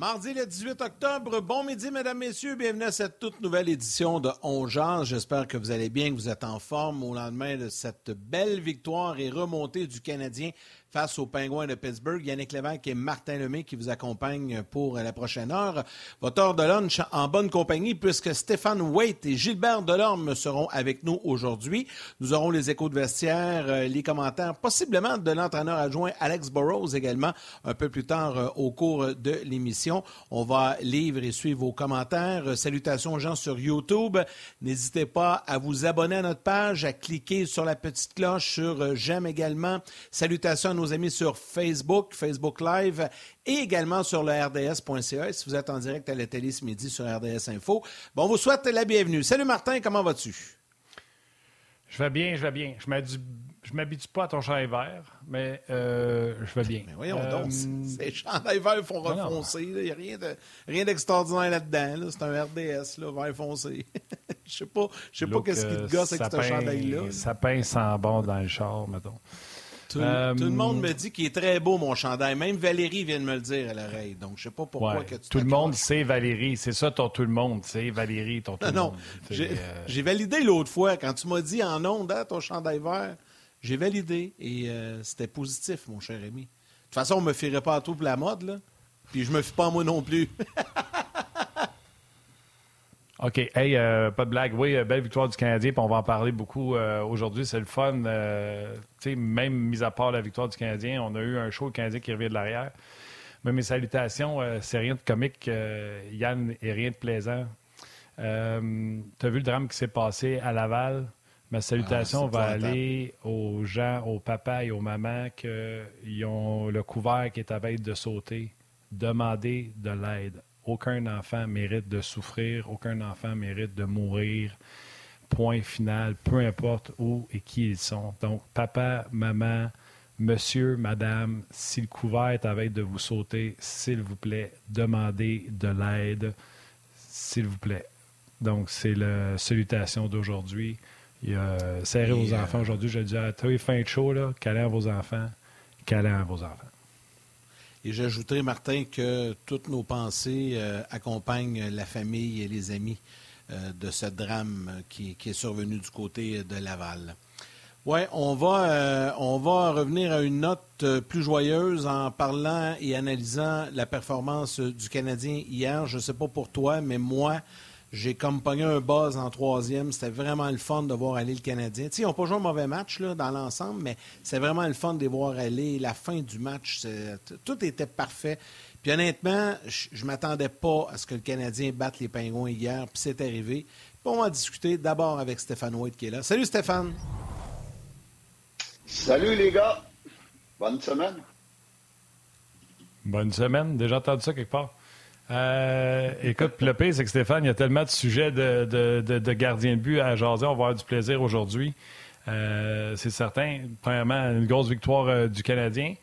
Mardi le 18 octobre, bon midi mesdames, messieurs, bienvenue à cette toute nouvelle édition de On Jase. J'espère que vous allez bien, que vous êtes en forme au lendemain de cette belle victoire et remontée du Canadien face aux Pingouins de Pittsburgh. Yannick Lévesque et Martin Lemay qui vous accompagnent pour la prochaine heure. Votre heure de lunch en bonne compagnie puisque Stéphane Waite et Gilbert Delorme seront avec nous aujourd'hui. Nous aurons les échos de vestiaire, euh, les commentaires, possiblement de l'entraîneur adjoint Alex Burrows également un peu plus tard euh, au cours de l'émission. On va lire et suivre vos commentaires. Euh, salutations aux gens sur YouTube. N'hésitez pas à vous abonner à notre page, à cliquer sur la petite cloche sur j'aime également. Salutations à nos amis sur Facebook, Facebook Live et également sur le RDS.ca. Si vous êtes en direct à la télé ce midi sur RDS Info, bon, on vous souhaite la bienvenue. Salut Martin, comment vas-tu? Je vais bien, je vais bien. Je ne m'habitue pas à ton chandail vert, mais euh, je vais bien. Mais voyons donc, euh, ces chandails verts font refoncer. Il n'y a rien, d'extraordinaire là-dedans. C'est un RDS, là, vert foncé. je sais pas, je sais pas qu'est-ce qui te gosse avec ce chandail-là. Ça pince sans bon dans le char, mettons. Tout, le monde euh, me dit qu'il est très beau, mon chandail. Même Valérie vient de me le dire à l'oreille. Donc, je sais pas pourquoi que tu Tout le monde sait Valérie. C'est ça, ton tout le monde. C'est Valérie, ton tout le monde. Non, euh, j'ai validé l'autre fois. Quand tu m'as dit en ondes, hein, ton chandail vert, j'ai validé. Et euh, c'était positif, mon cher ami. De toute façon, on me ferait pas à tout pour la mode, là. Puis je me fie pas à moi non plus. OK. Hey, euh, pas de blague. Oui, euh, belle victoire du Canadien, puis on va en parler beaucoup euh, aujourd'hui. C'est le fun. même mis à part la victoire du Canadien, on a eu un show le Canadien qui revient de l'arrière. Mais mes salutations, c'est rien de comique, Yann, et rien de plaisant. tu as vu le drame qui s'est passé à Laval? Ma salutation ah, va aller aux gens, aux papas et aux mamans qui ont le couvert qui est à veille de sauter. Demandez de l'aide aucun enfant mérite de souffrir, aucun enfant mérite de mourir. Point final, peu importe où et qui ils sont. Donc, papa, maman, monsieur, madame, si le couvert est à veille de vous sauter, s'il vous plaît, demandez de l'aide, s'il vous plaît. Donc, c'est la salutation d'aujourd'hui. Serré vos euh, enfants aujourd'hui. Je dis à tous les fins de show, là, câlin à vos enfants, câlin à vos enfants. Et j'ajouterai, Martin, que toutes nos pensées euh, accompagnent la famille et les amis euh, de ce drame qui, est survenu du côté de Laval. Oui, on euh, on va revenir à une note plus joyeuse en parlant et analysant la performance du Canadien hier. Je ne sais pas pour toi, mais moi, j'ai comme pogné un buzz en troisième. C'était vraiment le fun de voir aller le Canadien. ils n'ont pas joué un mauvais match là, dans l'ensemble, mais c'est vraiment le fun de les voir aller. La fin du match, tout était parfait. Puis honnêtement, je ne m'attendais pas à ce que le Canadien batte les Pingouins hier, puis c'est arrivé. Puis on va discuter d'abord avec Stéphane White qui est là. Salut Stéphane! Salut les gars! Bonne semaine! Bonne semaine. Déjà entendu ça quelque part? Euh, écoute, le pire, c'est que Stéphane, il y a tellement de sujets de, de, de, gardien de but à jaser. On va avoir du plaisir aujourd'hui. Euh, c'est certain. Premièrement, une grosse victoire euh, du Canadien.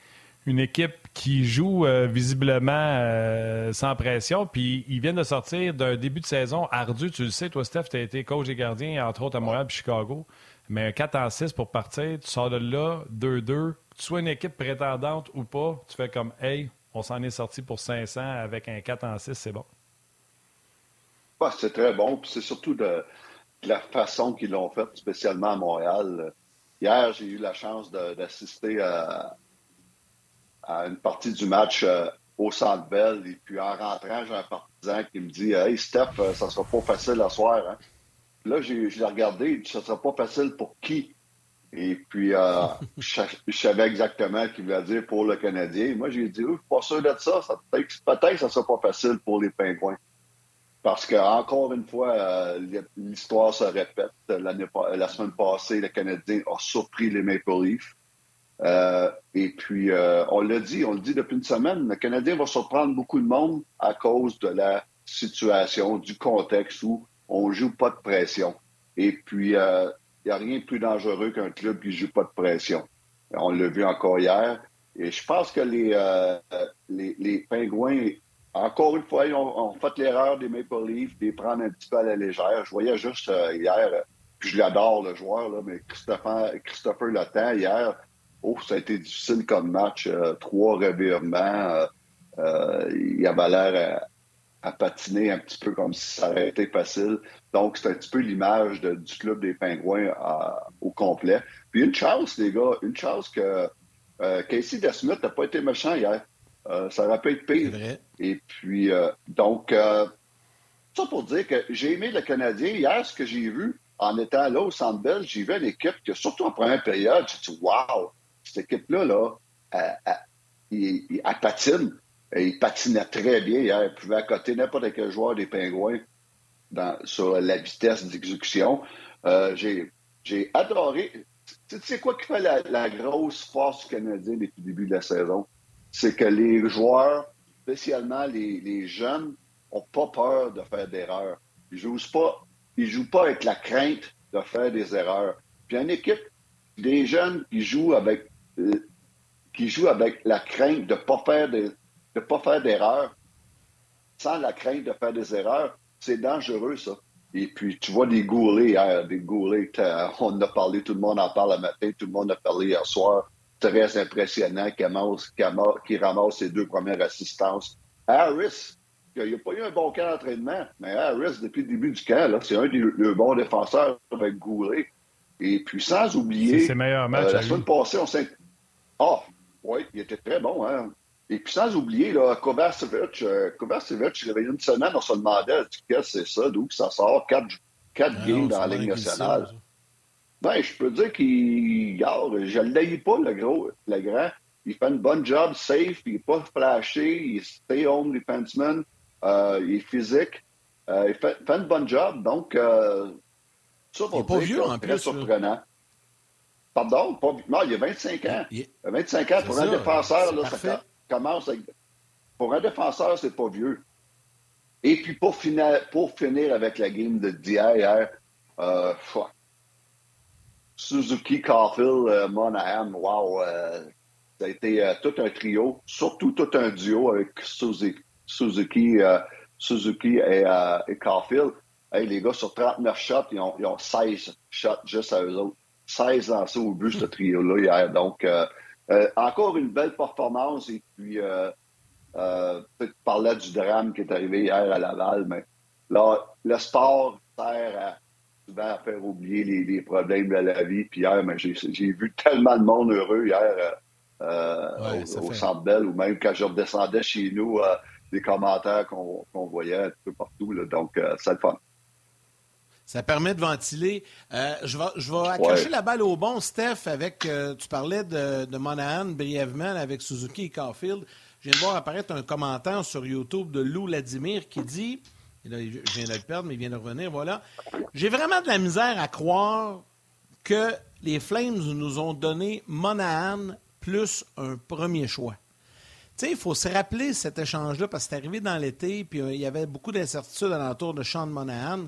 Une équipe qui joue visiblement sans pression. Puis ils viennent de sortir d'un début de saison ardu. Tu le sais, toi, Steph, tu as été coach des gardiens, entre autres à Montréal et Chicago. Mais un 4 en 6 pour partir, tu sors de là, 2-2. Tu sois une équipe prétendante ou pas, tu fais comme Hey, on s'en est sorti pour 500 avec un 4 en 6, c'est bon. c'est très bon. Puis c'est surtout de, la façon qu'ils l'ont fait, spécialement à Montréal. Hier, j'ai eu la chance d'assister à, une partie du match euh, au Centre Bell. Et puis en rentrant, j'ai un partisan qui me dit Hey Steph, euh, ça sera pas facile à soir. Hein? Là, j'ai regardé, ça sera pas facile pour qui? Et puis, euh, je, savais exactement ce qu'il voulait dire pour le Canadien. Moi, j'ai dit, je suis pas sûr de ça. ça Peut-être que ça ne sera pas facile pour les Pingouins. Parce que, encore une fois, euh, l'histoire se répète. La semaine passée, le Canadien a surpris les Maple Leafs. Euh, et puis, on l'a dit, on le dit depuis une semaine, le Canadien va surprendre beaucoup de monde à cause de la situation, du contexte où on joue pas de pression. Et puis, n'y a rien de plus dangereux qu'un club qui ne joue pas de pression. On l'a vu encore hier. Et je pense que les, euh, les, Pingouins, encore une fois, ont, fait l'erreur des Maple Leafs de prendre un petit peu à la légère. Je voyais juste euh, hier, puis je l'adore le joueur, là, mais Christopher, Christopher Latin, hier, oh, ça a été difficile comme match. Euh, trois revirements. il avait l'air à patiner un petit peu comme si ça aurait été facile. Donc, c'est un petit peu l'image du club des Pingouins au complet. Puis une chance, les gars, une chance que euh, Casey DeSmith n'a pas été méchant hier. Euh, ça aurait pu être pire. Et puis, euh, donc, ça pour dire que j'ai aimé le Canadien. Hier, ce que j'ai vu en étant là au Centre Bell, j'ai vu une équipe que, surtout en première période, j'ai dit, wow, cette équipe-là, là, elle patine. Et il patinait très bien hier. Il pouvait accoter n'importe quel joueur des Pingouins sur la vitesse d'exécution. Euh, j'ai adoré. Tu sais quoi qui fait la, grosse force canadienne depuis le début de la saison? C'est que les joueurs, spécialement les, jeunes, n'ont pas peur de faire d'erreurs. Ils jouent pas, ils jouent pas avec la crainte de faire des erreurs. Puis une équipe, des jeunes qui jouent avec, euh, qui jouent avec la crainte de ne pas faire des, de ne pas faire d'erreurs, sans la crainte de faire des erreurs, c'est dangereux, ça. Et puis, tu vois des goulets hier, des goulets, on en a parlé, tout le monde en parle le matin, tout le monde a parlé hier soir. Très impressionnant qui ramasse, qui ramasse ses deux premières assistances. Harris, il n'a pas eu un bon camp d'entraînement, mais Harris, depuis le début du camp, c'est un des bons défenseurs avec Goulet. Et puis, sans oublier. C'est ses meilleurs matchs. Euh, la semaine passée, on s'est. Ah, oui, il était très bon, hein. Et puis sans oublier, là, Kovacevic, euh, Kovacevic, il y avait une semaine, on se demandait qu'est-ce que c'est ça, d'où ça sort, quatre, quatre ah games dans la Ligue nationale. Ben, je peux dire qu'il. Je ne l'ai pas, le gros, le grand. Il fait une bonne job, safe, il n'est pas flashé, il est stay home defenseman, euh, il est physique, euh, il fait, fait, une bonne job. Donc, euh, ça il pas vieux en plus. surprenant. Pardon, pas, non, il a 25 ans. Il... a 25 ans pour un défenseur, là, ça, commence Pour un défenseur, c'est pas vieux. Et puis pour finir, pour finir avec la game de d'hier, euh, Suzuki, Caulfield, euh, Monahan, wow, euh, ça a été euh, tout un trio, surtout tout un duo avec Suzuki, Suzuki, Suzuki et, et Caulfield. Hey, les gars, sur 39 shots, ils ont, ils ont 16 shots juste à eux autres. 16 lancés au but, ce trio-là, hier. Donc, euh, encore une belle performance et puis euh, euh, peut-être parler du drame qui est arrivé hier à Laval, mais là, le sport sert à, souvent à faire oublier les, problèmes de la vie. Puis hier, j'ai vu tellement de monde heureux hier au, Centre Bell ou même quand je redescendais chez nous, des commentaires qu'on voyait un peu partout. donc, c'est le fun. Ça permet de ventiler. Euh, je vais, je vais accrocher la balle au bon, Steph, avec. Euh, tu parlais de, de Monahan brièvement avec Suzuki et Caulfield. Je viens de voir apparaître un commentaire sur YouTube de Lou Ladimir qui dit. Et là, je viens de le perdre, mais il vient de revenir. Voilà. J'ai vraiment de la misère à croire que les Flames nous ont donné Monahan plus un premier choix. Tu sais, il faut se rappeler cet échange-là parce que c'est arrivé dans l'été, puis euh, il y avait beaucoup d'incertitudes alentour de Sean Monahan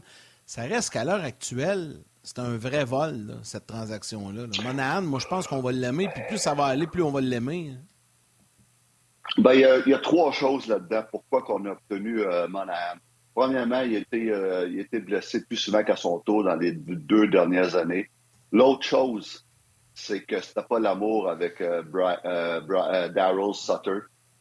ça reste qu'à l'heure actuelle, c'est un vrai vol, cette transaction-là. Monahan, moi, je pense qu'on va l'aimer, puis plus ça va aller, plus on va l'aimer. Hein. Ben, il, y a, trois choses là-dedans. Pourquoi qu'on a obtenu euh, Monahan? Premièrement, euh, il était blessé plus souvent qu'à son tour dans les deux dernières années. L'autre chose, c'est que c'était pas l'amour avec euh, Daryl Sutter.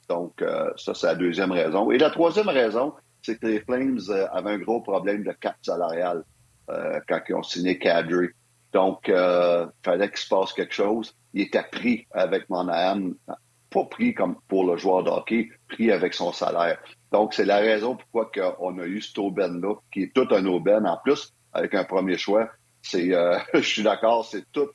Donc, ça, c'est la deuxième raison. Et la troisième raison, c'est que les Flames euh, avaient un gros problème de cap salarial euh, quand ils ont signé Kadri. Donc, il euh, fallait qu'il se passe quelque chose. Il était pris avec Monahan, pas pris comme pour le joueur de hockey, pris avec son salaire. Donc, c'est la raison pourquoi on a eu cet aubaine-là, qui est tout un aubaine. En plus, avec un premier choix, c'est, je suis d'accord, c'est tout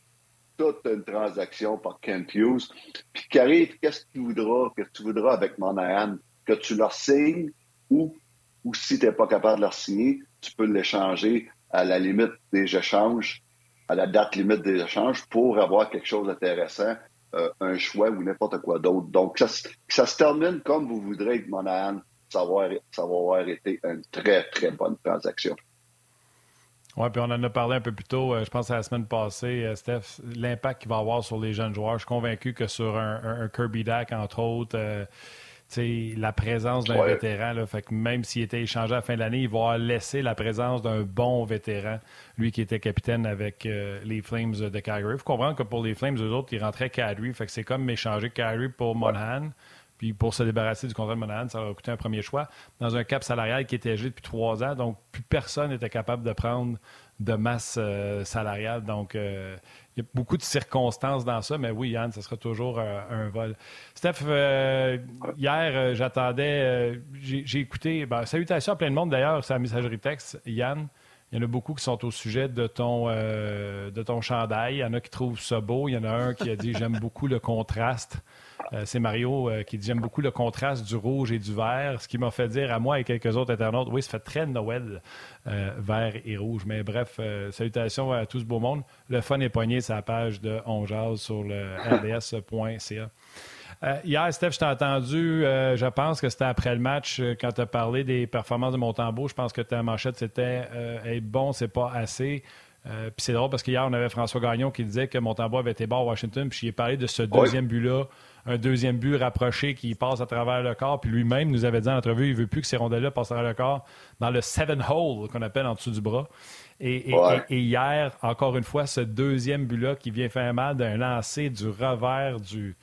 toute une transaction par Kent Hughes. Puis qu'arrive, qu'est-ce que tu voudras, que tu voudras avec Monahan? Que tu leur signes ou, ou si tu n'es pas capable de leur signer, tu peux l'échanger à la limite des échanges, à la date limite des échanges pour avoir quelque chose d'intéressant, euh, un choix ou n'importe quoi d'autre. Donc, ça, ça, se termine comme vous voudrez avec Monahan. Ça va, ça va avoir été une très, très bonne transaction. Oui, puis on en a parlé un peu plus tôt, euh, je pense à la semaine passée, euh, Steph, l'impact qu'il va avoir sur les jeunes joueurs. Je suis convaincu que sur un, Kirby Dack, entre autres, la présence d'un vétéran, là, fait que même s'il était échangé à la fin de l'année, il va laisser la présence d'un bon vétéran, lui qui était capitaine avec les Flames de Calgary. Il faut comprendre que pour les Flames, eux autres, ils rentraient Kadri, fait que c'est comme échanger Kadri pour Monahan. Puis pour se débarrasser du contrat de Monahan, ça aurait coûté un premier choix dans un cap salarial qui était gelé depuis trois ans. Donc, plus personne n'était capable de prendre de masse euh, salariale. Donc, euh, il y a beaucoup de circonstances dans ça. Mais oui, Yann, ce sera toujours euh, un vol. Steph, hier, j'attendais, j'ai écouté, ben, salutations à plein de monde d'ailleurs, c'est la messagerie texte. Yann, il y en a beaucoup qui sont au sujet de ton, de ton chandail. Il y en a qui trouvent ça beau. Il y en a un qui a dit J'aime beaucoup le contraste. Euh, c'est Mario euh, qui dit J'aime beaucoup le contraste du rouge et du vert, ce qui m'a fait dire à moi et quelques autres internautes Oui, ça fait très Noël, euh, vert et rouge. Mais bref, salutations à tout ce beau monde. Le fun est poigné sa page de On sur le rds.ca. hier, Steph, je t'ai entendu, je pense que c'était après le match, quand tu as parlé des performances de Montembeau. Je pense que ta manchette, c'était être bon, c'est pas assez. puis c'est drôle parce qu'hier, on avait François Gagnon qui disait que Montembeau avait été bon à Washington. Puis j'ai parlé de ce deuxième but-là un deuxième but rapproché qui passe à travers le corps. Puis lui-même nous avait dit en entrevue, il veut plus que ces rondelles-là passent à travers le corps dans le seven hole qu'on appelle en dessous du bras. Et, hier, encore une fois, ce deuxième but-là qui vient faire mal d'un lancer du revers du,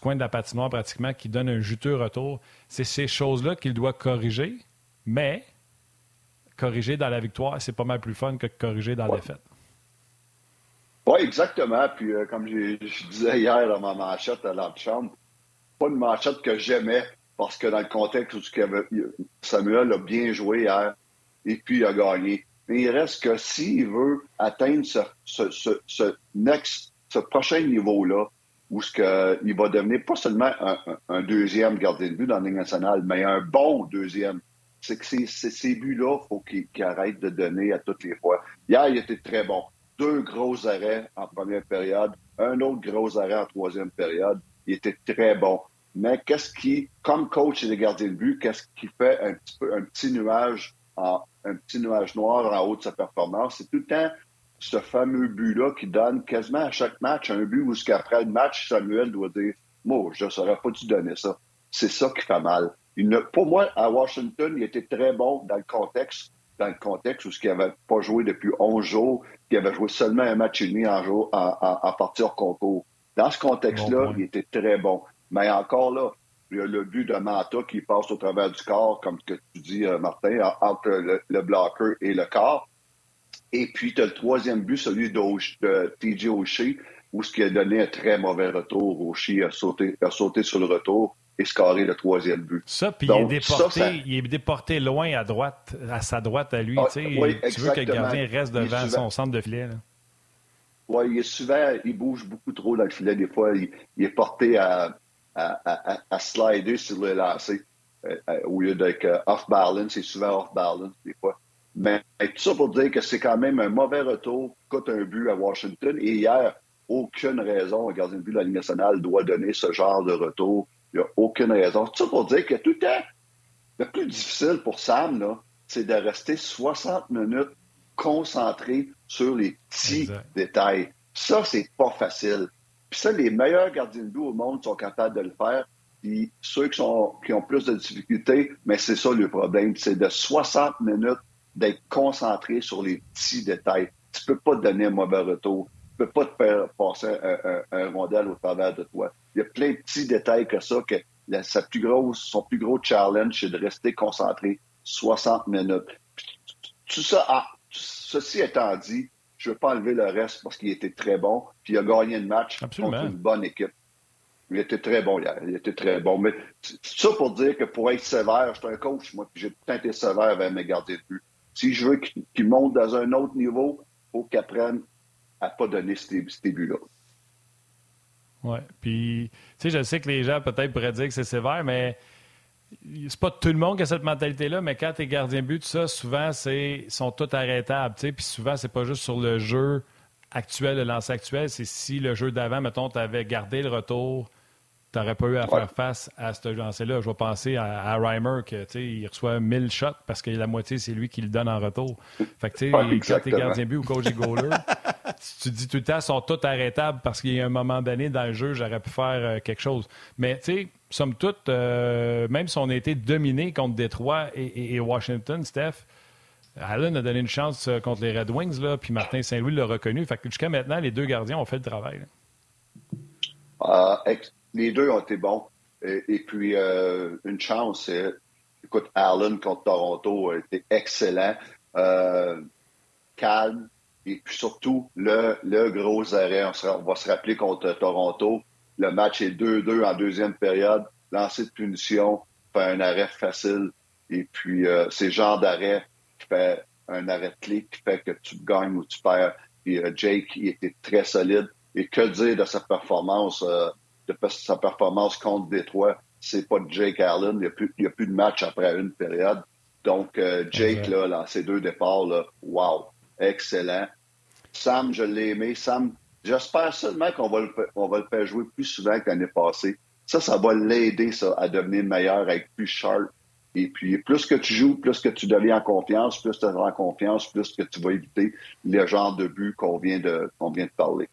coin de la patinoire pratiquement qui donne un juteux retour. C'est ces choses-là qu'il doit corriger, mais corriger dans la victoire, c'est pas mal plus fun que corriger dans la défaite. Oui, exactement. Puis, euh, comme je, disais hier dans ma manchette à l'antichambre, pas une manchette que j'aimais parce que dans le contexte où Samuel a bien joué hier et puis a gagné. Mais il reste que s'il veut atteindre ce, prochain niveau-là, où ce que, il va devenir pas seulement un, deuxième gardien de but dans la Ligue nationale, mais un bon deuxième. C'est que ces, buts-là, il faut qu'il arrête de donner à toutes les fois. Hier, il était très bon deux gros arrêts en première période, un autre gros arrêt en troisième période. Il était très bon. Mais qu'est-ce qui, comme coach et des gardiens de but, qu'est-ce qui fait un petit, peu, un petit nuage petit nuage noir en haut de sa performance? C'est tout le temps ce fameux but-là qui donne quasiment à chaque match un but où ce le match, Samuel doit dire Moi, je ne saurais pas dû donner ça. C'est ça qui fait mal. Pour moi, à Washington, il était très bon dans le contexte dans le contexte où ce qu'il n'avait pas joué depuis 11 jours, qu'il avait joué seulement un match et demi en, jour, en, en, partie hors concours. Dans ce contexte-là, il était très bon. Mais encore là, il y a le but de Mata qui passe au travers du corps, comme que tu dis, euh, Martin, entre le, bloqueur et le corps. Et puis, tu as le troisième but, celui de TJ Oshie, où ce qui a donné un très mauvais retour. Oshie a sauté, a sauté sur le retour et scorer le troisième but. Ça, puis il, est déporté, il est déporté loin à droite, à sa droite à lui. Ah, tu veux que le gardien reste devant son centre de filet. Oui, il est souvent, il bouge beaucoup trop dans le filet. Des fois, il, est porté à, à, à, slider sur le lancer. Euh, euh, au lieu d'être euh, off-balance, c'est souvent off-balance des fois. Mais tout ça pour dire que c'est quand même un mauvais retour, coûte un but à Washington. Et hier, aucune raison, un gardien de but de la Ligue nationale doit donner ce genre de retour il n'y a aucune raison. Tout ça pour dire que tout le temps, le plus difficile pour Sam, c'est de rester 60 minutes concentré sur les petits détails. Ça, c'est pas facile. Puis ça, les meilleurs gardiens de but au monde sont capables de le faire. Puis ceux qui, sont, qui ont plus de difficultés, mais c'est ça le problème, c'est de 60 minutes d'être concentré sur les petits détails. Tu peux pas te donner un mauvais retour ne peux pas te faire passer un, un, rondel au travers de toi. Il y a plein de petits détails que ça, que sa plus grosse, son plus gros challenge, c'est de rester concentré 60 minutes. Tout ça, ah, ceci étant dit, je ne veux pas enlever le reste parce qu'il était très bon, puis il a gagné le match contre une bonne équipe. Il était très bon hier. Il était très bon. Mais ça pour dire que pour être sévère, je suis un coach, moi, puis j'ai tout été sévère avec mes gardiens de but. Si je veux qu'ils montent dans un autre niveau, il faut qu'ils apprennent à pas donner ces, buts-là. Oui. Puis, tu sais, je sais que les gens peut-être pourraient dire que c'est sévère, mais c'est pas tout le monde qui a cette mentalité-là, mais quand tu es gardien but, ça, souvent, c'est sont tous arrêtables. Puis souvent, c'est pas juste sur le jeu actuel, le lancer actuel, c'est si le jeu d'avant, mettons, tu avais gardé le retour, tu n'aurais pas eu à faire face à ce lancer-là. Je vais penser à, à Reimer, que, il reçoit 1000 shots parce que la moitié, c'est lui qui le donne en retour. Fait que, tu sais, quand tu es gardien but ou coach et goaler, tu dis tout le temps, ils sont tous arrêtables parce qu'il y a un moment donné dans le jeu, j'aurais pu faire euh, quelque chose. Mais, tu sais, somme toute, euh, même si on a été dominé contre Détroit et, Washington, Steph, Allen a donné une chance euh, contre les Red Wings, là, puis Martin Saint-Louis l'a reconnu. Fait que jusqu'à maintenant, les deux gardiens ont fait le travail. Les deux ont été bons. Et, puis, une chance, écoute, Allen contre Toronto a été excellent. calme, et puis surtout, le, le gros arrêt, on, va se rappeler contre Toronto, le match est 2-2 en deuxième période, lancer de punition, fait un arrêt facile. Et puis, euh, c'est genre d'arrêt qui fait un arrêt clé qui fait que tu gagnes ou tu perds. Puis euh, Jake, il était très solide. Et que dire de sa performance, euh, de sa performance contre Détroit? C'est pas Jake Allen. Il n'y a, plus, a plus de match après une période. Donc, Jake, là, dans ses deux départs, là, wow, excellent. Sam, je l'ai aimé. Sam, j'espère seulement qu'on va, le, va le faire jouer plus souvent que l'année passée. Ça, ça va l'aider, ça, à devenir meilleur, à être plus sharp. Et puis, plus que tu joues, plus que tu deviens en confiance, plus tu as en confiance, plus que tu vas éviter le genre de but qu'on vient de, qu'on vient de parler.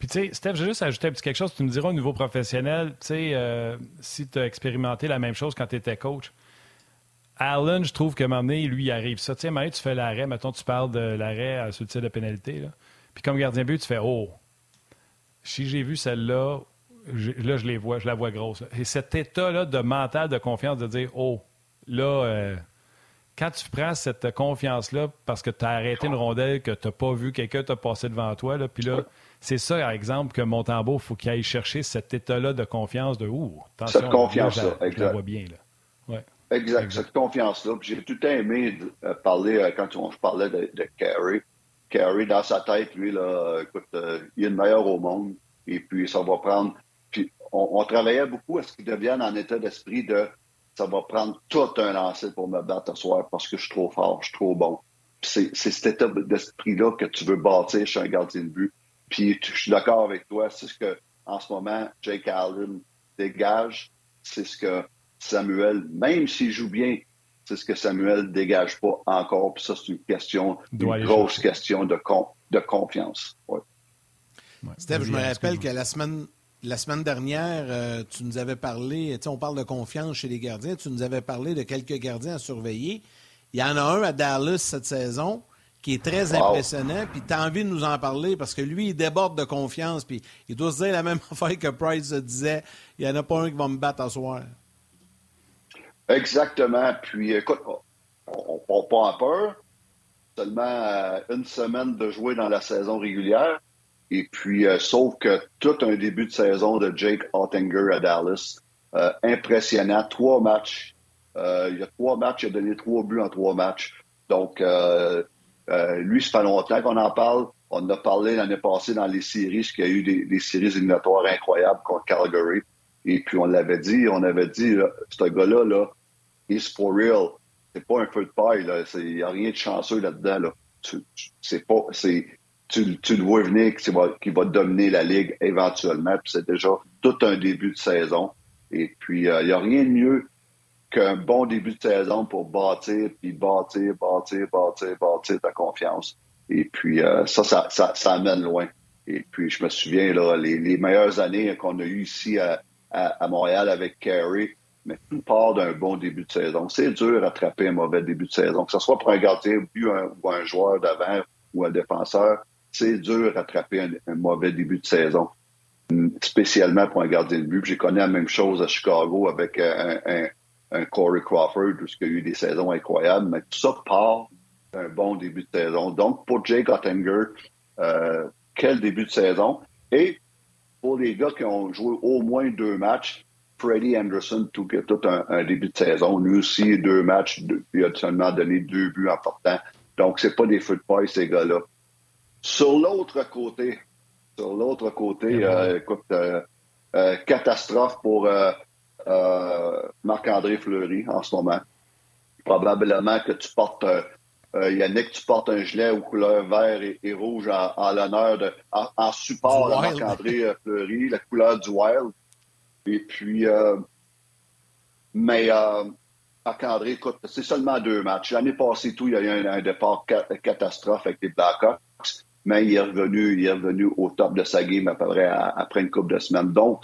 Puis, tu sais, Steph, j'ai juste ajouté un petit quelque chose. Tu me diras au niveau professionnel, tu sais, euh, si tu as expérimenté la même chose quand tu étais coach, Allen, je trouve moment donné, lui, il arrive ça. Tu sais, à donné, tu fais l'arrêt, mettons, tu parles de l'arrêt sur le tir de pénalité. Là. Puis comme gardien but, tu fais Oh, si j'ai vu celle-là, là, je les vois, je la vois grosse. Et cet état-là de mental, de confiance, de dire Oh, là, euh, quand tu prends cette confiance-là parce que tu as arrêté une rondelle, que tu n'as pas vu quelqu'un t'a passé devant toi, là, puis là, c'est ça, par exemple, que Montembeau, il faut qu'il aille chercher cet état-là de confiance, de Ouh, attention, cette confiance-là, je, la vois bien. Là. Ouais. Exact, cette confiance-là. J'ai tout aimé euh, parler euh, quand on, je parlais de, de Carey. Carey, dans sa tête, lui, là, écoute, euh, il est le meilleur au monde. Et puis, ça va prendre. Puis, on, travaillait beaucoup à ce qu'il devienne en état d'esprit de ça va prendre tout un lancer pour me battre ce soir parce que je suis trop fort, je suis trop bon. C'est cet état d'esprit-là que tu veux bâtir chez un gardien de but. Puis, je suis d'accord avec toi. C'est ce que, en ce moment, Jake Allen dégage. C'est ce que Samuel, même s'il joue bien, c'est ce que Samuel dégage pas encore. Puis ça, c'est une question, une grosse question de, de confiance. Steph, je me rappelle que la semaine, la semaine dernière, euh, tu nous avais parlé, on parle de confiance chez les gardiens, tu nous avais parlé de quelques gardiens à surveiller. Il y en a un à Dallas cette saison qui est très impressionnant, puis tu as envie de nous en parler parce que lui, il déborde de confiance, puis il doit se dire la même affaire que Price disait, il n'y en a pas un qui va me battre ce soir. Exactement. Puis, écoute, on ne part pas en peur. Seulement euh, une semaine de jouer dans la saison régulière. Et puis, euh, sauf que tout un début de saison de Jake Ottinger à Dallas. Euh, impressionnant. Trois matchs. il y a trois matchs. Il a donné trois buts en trois matchs. Donc, lui, ça fait longtemps qu'on en parle. On en a parlé l'année passée dans les séries, qu'il y a eu des, séries éliminatoires incroyables contre Calgary. Et puis, on l'avait dit, on avait dit, ce gars-là, là, is for real. C'est pas un feu de paille. Il n'y a rien de chanceux là-dedans, là. Tu, c'est pas, c'est, tu, le vois venir qu'il va, dominer la Ligue éventuellement, puis c'est déjà tout un début de saison. Et puis, il euh, n'y a rien de mieux qu'un bon début de saison pour bâtir, puis bâtir, bâtir, bâtir, bâtir ta confiance. Et puis, euh, ça, ça, ça, ça, amène loin. Et puis, je me souviens, là, les, les meilleures années qu'on a eues ici à, à, à Montréal avec Carey, mais tout part d'un bon début de saison. C'est dur d'attraper un mauvais début de saison, que ce soit pour un gardien ou un, joueur d'avant ou un défenseur. C'est dur d'attraper un, mauvais début de saison, spécialement pour un gardien de but. J'ai connu la même chose à Chicago avec un, un, Corey Crawford, où il y a eu des saisons incroyables, mais tout ça part d'un bon début de saison. Donc, pour Jake Ottinger, euh, quel début de saison. Et pour les gars qui ont joué au moins deux matchs, Freddie Anderson, tout, tout un, début de saison. Lui aussi, deux matchs, il a seulement donné deux buts importants. Donc, c'est pas des feux de paille, ces gars-là. Sur l'autre côté, sur l'autre côté, écoute, catastrophe pour Marc-André Fleury en ce moment. Probablement que tu portes euh, Yannick, tu portes un gilet aux couleurs vert et, rouge en, l'honneur de, en, support de Marc-André euh, Fleury, la couleur du Wild. Et puis, euh, mais euh, Marc-André, écoute, c'est seulement deux matchs. L'année passée, tout, il y a eu un, départ catastrophe avec les Blackhawks, mais il est revenu, il est revenu au top de sa game après, après une couple de semaines. Donc,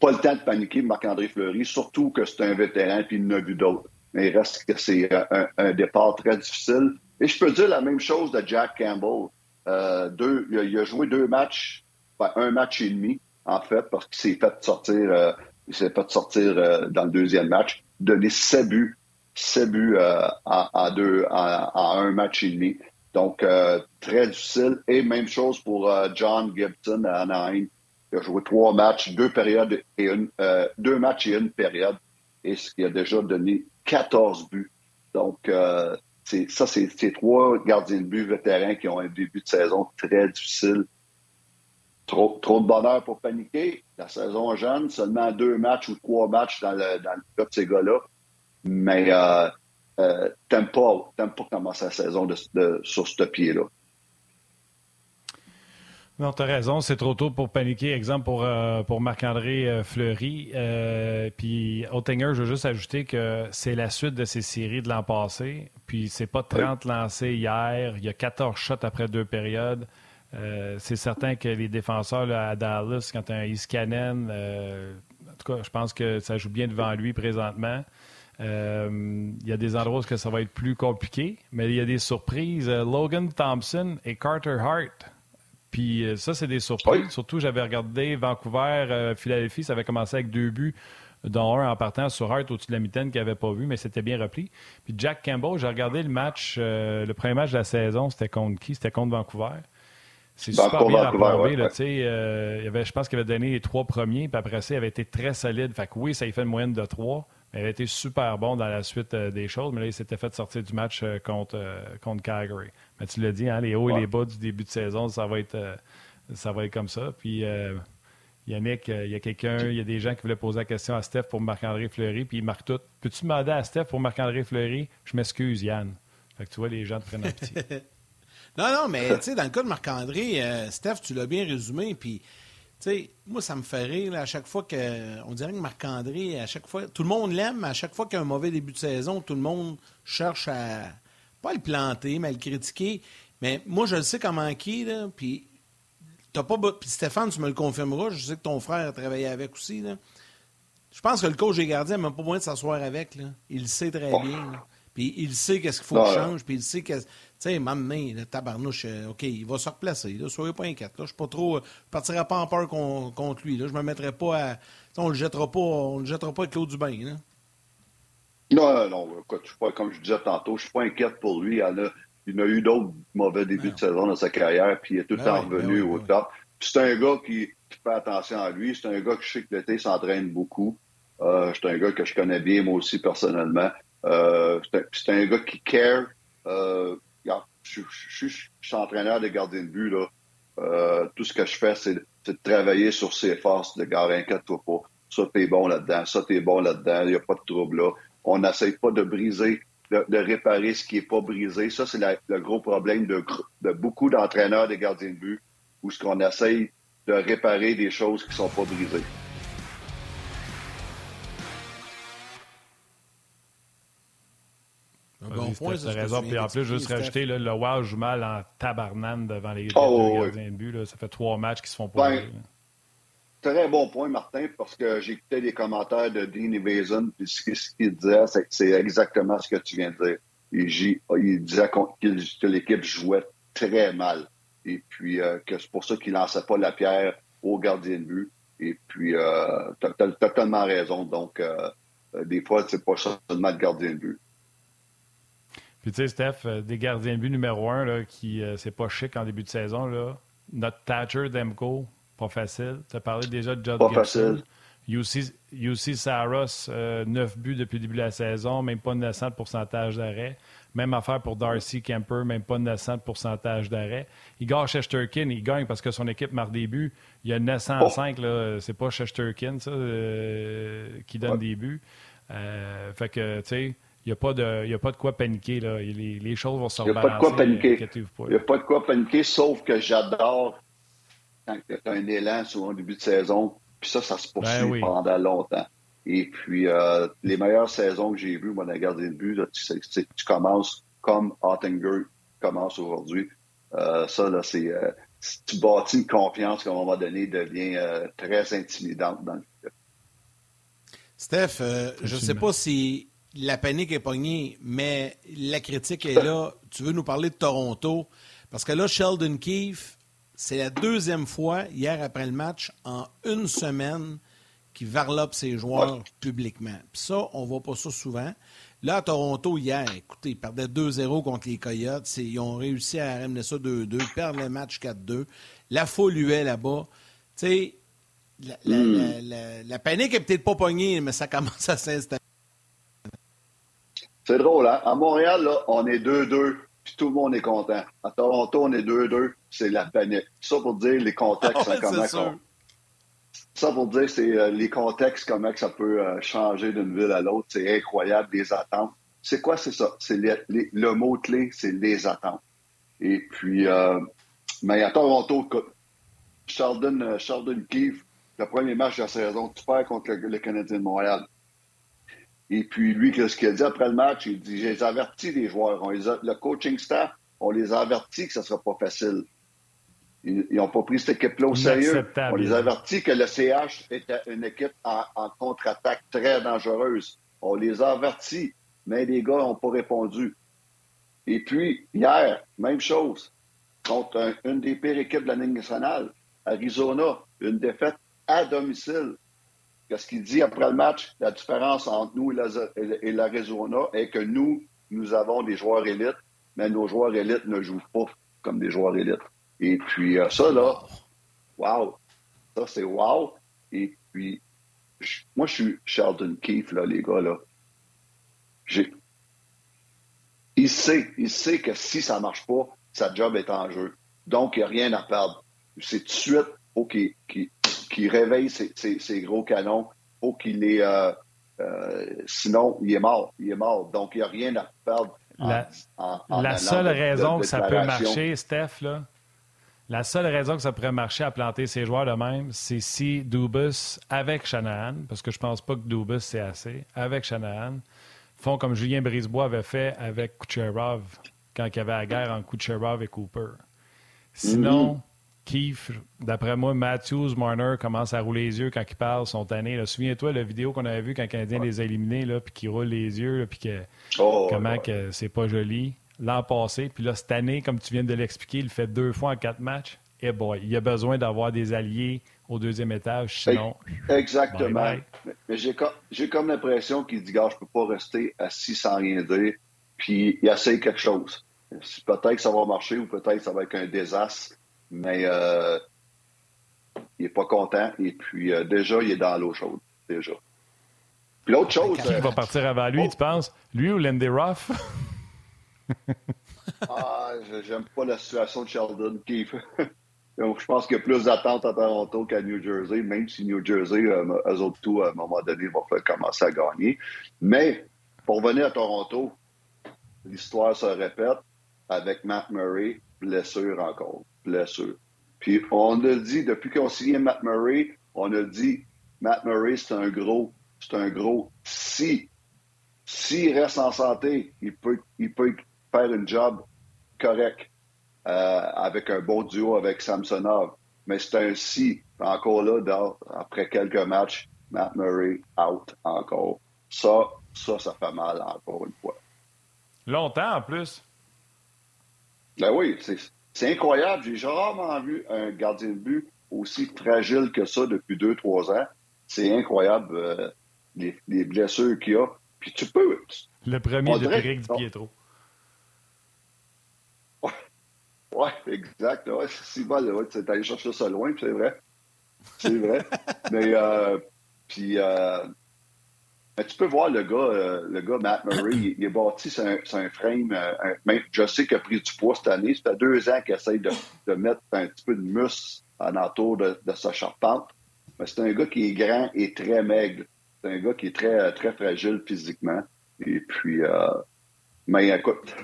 pas le temps de paniquer Marc-André Fleury, surtout que c'est un vétéran puis il n'a vu d'autres. Mais il reste que c'est un, un, départ très difficile. Et je peux dire la même chose de Jack Campbell. Euh, deux, il, a, joué deux matchs, un match et demi, en fait, parce qu'il s'est fait sortir, euh, il s'est fait sortir euh, dans le deuxième match, donner sept buts, sept buts à, deux, à, un match et demi. Donc, très difficile. Et même chose pour John Gibson à Anaheim. Il a joué trois matchs, deux périodes et une, deux matchs et une période. Et ce qui a déjà donné 14 buts. Donc, ça, c'est trois gardiens de but vétérans qui ont un début de saison très difficile. Trop, trop de bonheur pour paniquer. La saison jeune, seulement deux matchs ou trois matchs dans le, dans le cas de ces gars-là. Mais euh, euh, t'aimes pas, commencer la saison sur ce pied-là. Non, tu as raison, c'est trop tôt pour paniquer. Exemple pour, euh, pour Marc-André euh, Fleury. Euh, puis Ottinger, je veux juste ajouter que c'est la suite de ces séries de l'an passé. Puis c'est pas 30 lancés hier, il y a 14 shots après deux périodes. c'est certain que les défenseurs à Dallas, quand tu as un Iskanen, en tout cas, je pense que ça joue bien devant lui présentement. Il y a des endroits où ça va être plus compliqué, mais il y a des surprises. Logan Thompson et Carter Hart puis euh, ça, c'est des surprises. Surtout, j'avais regardé Vancouver, euh, Philadelphie, ça avait commencé avec deux buts, dont un en partant sur Hart au-dessus de la mitaine qu'il n'avait pas vu, mais c'était bien repli. Puis Jack Campbell, j'ai regardé le match, euh, le premier match de la saison, c'était contre qui? C'était contre Vancouver. C'est super bien approuvé. Ouais, je pense qu'il avait donné les trois premiers, puis après ça, il avait été très solide. Fait que oui, ça y fait une moyenne de trois. Mais il a été super bon dans la suite des choses, mais là, il s'était fait sortir du match contre, contre Calgary. Mais tu l'as dit, hein, les hauts et les bas du début de saison, ça va être, euh, ça va être comme ça. Puis euh, Yannick, euh, il y a quelqu'un, il y a des gens qui voulaient poser la question à Steph pour Marc-André Fleury, puis il marque tout. Peux-tu demander à Steph pour Marc-André Fleury? Je m'excuse, Yann. Fait que tu vois, les gens te prennent un petit. non, non, mais tu sais, dans le cas de Marc-André, Steph, tu l'as bien résumé, puis. Tu sais, moi, ça me fait rire à chaque fois que. On dirait que Marc-André, à chaque fois. Tout le monde l'aime, mais à chaque fois qu'il y a un mauvais début de saison, tout le monde cherche à, pas le planter, mais le critiquer. Mais moi, je le sais comment qui, là, puis t'as pas... Puis Stéphane, tu me le confirmeras, je sais que ton frère a travaillé avec aussi, là. Je pense que le coach des gardiens n'a même pas besoin de s'asseoir avec, là. Il le sait très bien, Puis il sait qu'est-ce qu'il faut qu'il change, puis il sait que... Tu sais, maintenant, le tabarnouche, euh, OK, il va se replacer, là, soyez pas inquiète, là. Je suis pas trop... Je partirai pas en peur contre lui, là. Je me mettrai pas à... on le jettera pas, on le jettera pas avec l'eau du bain, là. Non, non, écoute, je pas, comme je disais tantôt, je suis pas inquiète pour lui. Il, a, il a eu d'autres mauvais débuts de saison dans sa carrière, puis il est tout le ben temps ben revenu au top. c'est un gars qui, fait attention à lui. C'est un gars que je sais que l'été s'entraîne beaucoup. Euh, c'est un gars que je connais bien, moi aussi, personnellement. Euh, c'est un, gars qui care. Euh, je, suis entraîneur de gardien de but. Euh, tout ce que je fais, c'est de travailler sur ses forces, de un 4 pas. Ça, t'es bon là-dedans. Ça, t'es bon là-dedans. Il n'y a pas de trouble là on n'essaye pas de briser, de, réparer ce qui n'est pas brisé. Ça, c'est le gros problème de, beaucoup d'entraîneurs des gardiens de but, où ce qu'on essaye de réparer des choses qui ne sont pas brisées. Bon point, raison. Puis en plus, juste rajouter, le Wild joue mal en tabarnane devant les, oh, gardiens de but. Ça fait trois matchs qui se font pas. Ben, très bon point, Martin, parce que j'écoutais les commentaires de Dean Evason, puis ce qu'il disait, c'est exactement ce que tu viens de dire. Il, disait que l'équipe jouait très mal. Et puis euh, que c'est pour ça qu'il lançait pas la pierre au gardien de but. Et puis, euh, tu as, totalement raison. Donc, euh, des fois, c'est pas seulement le gardien de but. Puis, tu sais, Steph, des gardiens de but numéro un, là, qui, c'est pas chic en début de saison, là. Notre Thatcher Demko, pas facile. Tu as parlé déjà de John Pas facile. UC, Saros, 9 buts depuis le début de la saison, même pas 900 de pourcentage d'arrêt. Même affaire pour Darcy Kemper, même pas 900 de pourcentage d'arrêt. Igor Shesterkin, il gagne parce que son équipe marque des buts. Il y a 905, oh. c'est pas Shesterkin, ça, qui donne des buts. fait que, tu sais, il n'y a, pas de, a pas de quoi paniquer. Là. Les, les choses vont se rebalancer. Il n'y a pas de quoi paniquer. Il n'y a pas de quoi paniquer, sauf que j'adore quand tu as un élan sur un début de saison, puis ça, ça se poursuit ben pendant longtemps. Et puis, euh, les meilleures saisons que j'ai vues, moi, dans la gardien de but, là, tu, sais, tu commences comme Ottinger commence aujourd'hui. Euh, ça, là, c'est... Euh, tu bâtis une confiance qu'à un moment donné devient euh, très intimidante dans le Steph, je ne sais pas si la panique est pognée, mais la critique est là. Tu veux nous parler de Toronto? Parce que là, Sheldon Keefe, c'est la deuxième fois, hier après le match, en une semaine, qu'il varlope ses joueurs publiquement. Puis ça, on ne voit pas ça souvent. Là, à Toronto, hier, écoutez, ils perdaient 2-0 contre les Coyotes. Ils ont réussi à ramener ça 2-2, perdre le match 4-2. La foule huait là-bas. Tu sais, la, la, la, panique est peut-être pas pognée, mais ça commence à s'installer. C'est drôle, hein? À Montréal, là, on est 2-2, puis tout le monde est content. À Toronto, on est 2-2, c'est la panique. Ça pour dire les contextes, ah comment Ça pour dire, c'est euh, les contextes, comment ça peut euh, changer d'une ville à l'autre. C'est incroyable, les attentes. C'est quoi, c'est ça? C'est le mot-clé, c'est les attentes. Et puis, euh, mais à Toronto, Sheldon, Sheldon Keefe, le premier match de la saison, tu perds contre le Canadien de Montréal. Et puis, lui, ce qu'il a dit après le match, il dit J'ai averti les joueurs. On les le coaching staff, on les a avertis que ce ne sera pas facile. Ils n'ont pas pris cette équipe-là au sérieux. On les a avertis que le CH était une équipe en, contre-attaque très dangereuse. On les a avertis, mais les gars n'ont pas répondu. Et puis, hier, même chose, contre une des pires équipes de la Ligue nationale, Arizona, une défaite à domicile. Qu'est-ce qu'il dit après le match? La différence entre nous et l'Arizona est que nous, nous avons des joueurs élites, mais nos joueurs élites ne jouent pas comme des joueurs élites. Et puis, euh, ça, là, wow! Ça, c'est wow! Et puis, moi, je suis Sheldon Keefe, là, les gars, là. Il sait, il sait que si ça ne marche pas, sa job est en jeu. Donc, il n'y a rien à perdre. C'est tout de suite, OK, qui réveille ses, gros canons. Faut qu'il est. Euh, euh, sinon, il est mort. Il est mort. Donc, il n'y a rien à perdre. La, seule raison que ça peut marcher, Steph, là, la seule raison que ça pourrait marcher à planter ses joueurs de même, c'est si Dubus, avec Shanahan, parce que je pense pas que Dubus c'est assez, avec Shanahan, font comme Julien Brisebois avait fait avec Kucherov quand il y avait la guerre entre Kucherov et Cooper. Sinon, mm-hmm. Keith, d'après moi, Matthews, Marner commencent à rouler les yeux quand ils parlent, sont tannés. Souviens-toi la vidéo qu'on avait vue quand le Canadien les a éliminés, là, puis qu'ils roulent les yeux, puis que, oh, comment que c'est pas joli. L'an passé, puis là, cette année, comme tu viens de l'expliquer, il fait deux fois en quatre matchs. Et eh boy, il a besoin d'avoir des alliés au deuxième étage, sinon. Exactement. Mais j'ai comme, l'impression qu'il dit, gars, je peux pas rester assis sans rien dire, puis il essaye quelque chose. Peut-être que ça va marcher ou peut-être que ça va être un désastre mais euh, il n'est pas content. Et puis, euh, déjà, il est dans l'eau chaude. Déjà. Puis l'autre chose. Qui va partir avant lui, tu penses? Lui ou Lindy Ruff? Ah, j'aime pas la situation de Sheldon Keefe. je pense qu'il y a plus d'attentes à Toronto qu'à New Jersey, même si New Jersey, euh, eux autres tout, à un moment donné, vont commencer à gagner. Mais, pour revenir à Toronto, l'histoire se répète avec Matt Murray, blessure encore blessure. Puis on a dit, depuis qu'on signe Matt Murray, on a dit, Matt Murray, c'est un gros, c'est un gros si. S'il reste en santé, il peut, il peut faire un job correct euh, avec un bon duo avec Samsonov. Mais c'est un si. Encore là, après quelques matchs, Matt Murray out encore. Ça, ça, ça fait mal encore une fois. Longtemps en plus. Ben oui, c'est c'est incroyable. J'ai rarement vu un gardien de but aussi fragile que ça depuis deux, trois ans. C'est incroyable euh, les, blessures qu'il a. Puis tu peux. Le premier de Eric Di Pietro. Ouais, ouais exact. Ouais, c'est mal. Ouais, tu allé chercher ça loin, c'est vrai. C'est vrai. Mais euh, Puis, mais tu peux voir le gars, le gars Matt Murray, il, est bâti sur un, frame. je sais qu'il a pris du poids cette année. Ça fait deux ans qu'il essaye de, mettre un petit peu de muscle en entour de, sa charpente. Mais c'est un gars qui est grand et très maigre. C'est un gars qui est très, très fragile physiquement. Et puis, euh, mais écoute,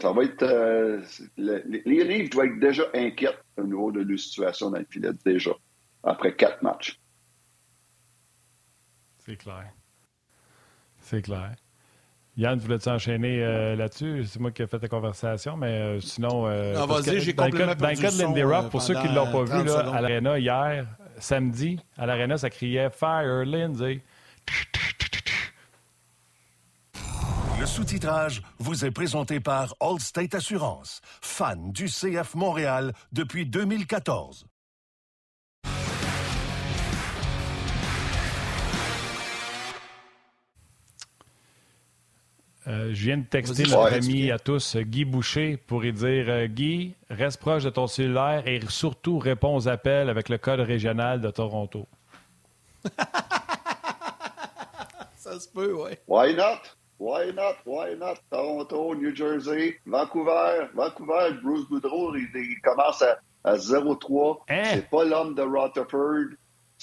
ça va être. Euh, les livres doivent être déjà inquiets au niveau de leur situation dans le filet, déjà, après quatre matchs. C'est clair. C'est clair. Yann, voulais-tu enchaîner euh, là-dessus? C'est moi qui ai fait la conversation, mais sinon. non, vas-y, j'ai complètement Dans le cas de Lindy Ruff, pour ceux qui ne l'ont pas vu, là, à l'Arena hier, samedi, à l'Arena, ça criait Fire Lindsay. Le sous-titrage vous est présenté par Allstate Assurance, fan du CF Montréal depuis 2014. Euh, je viens de texter notre ami à tous, Guy Boucher, pour lui dire euh, Guy, reste proche de ton cellulaire et surtout réponds aux appels avec le code régional de Toronto. Ça se peut, oui. Why not? Why not? Why not? Toronto, New Jersey, Vancouver. Vancouver, Bruce Boudreau, il, commence à, 0-3. Hein? C'est pas l'homme de Rutherford.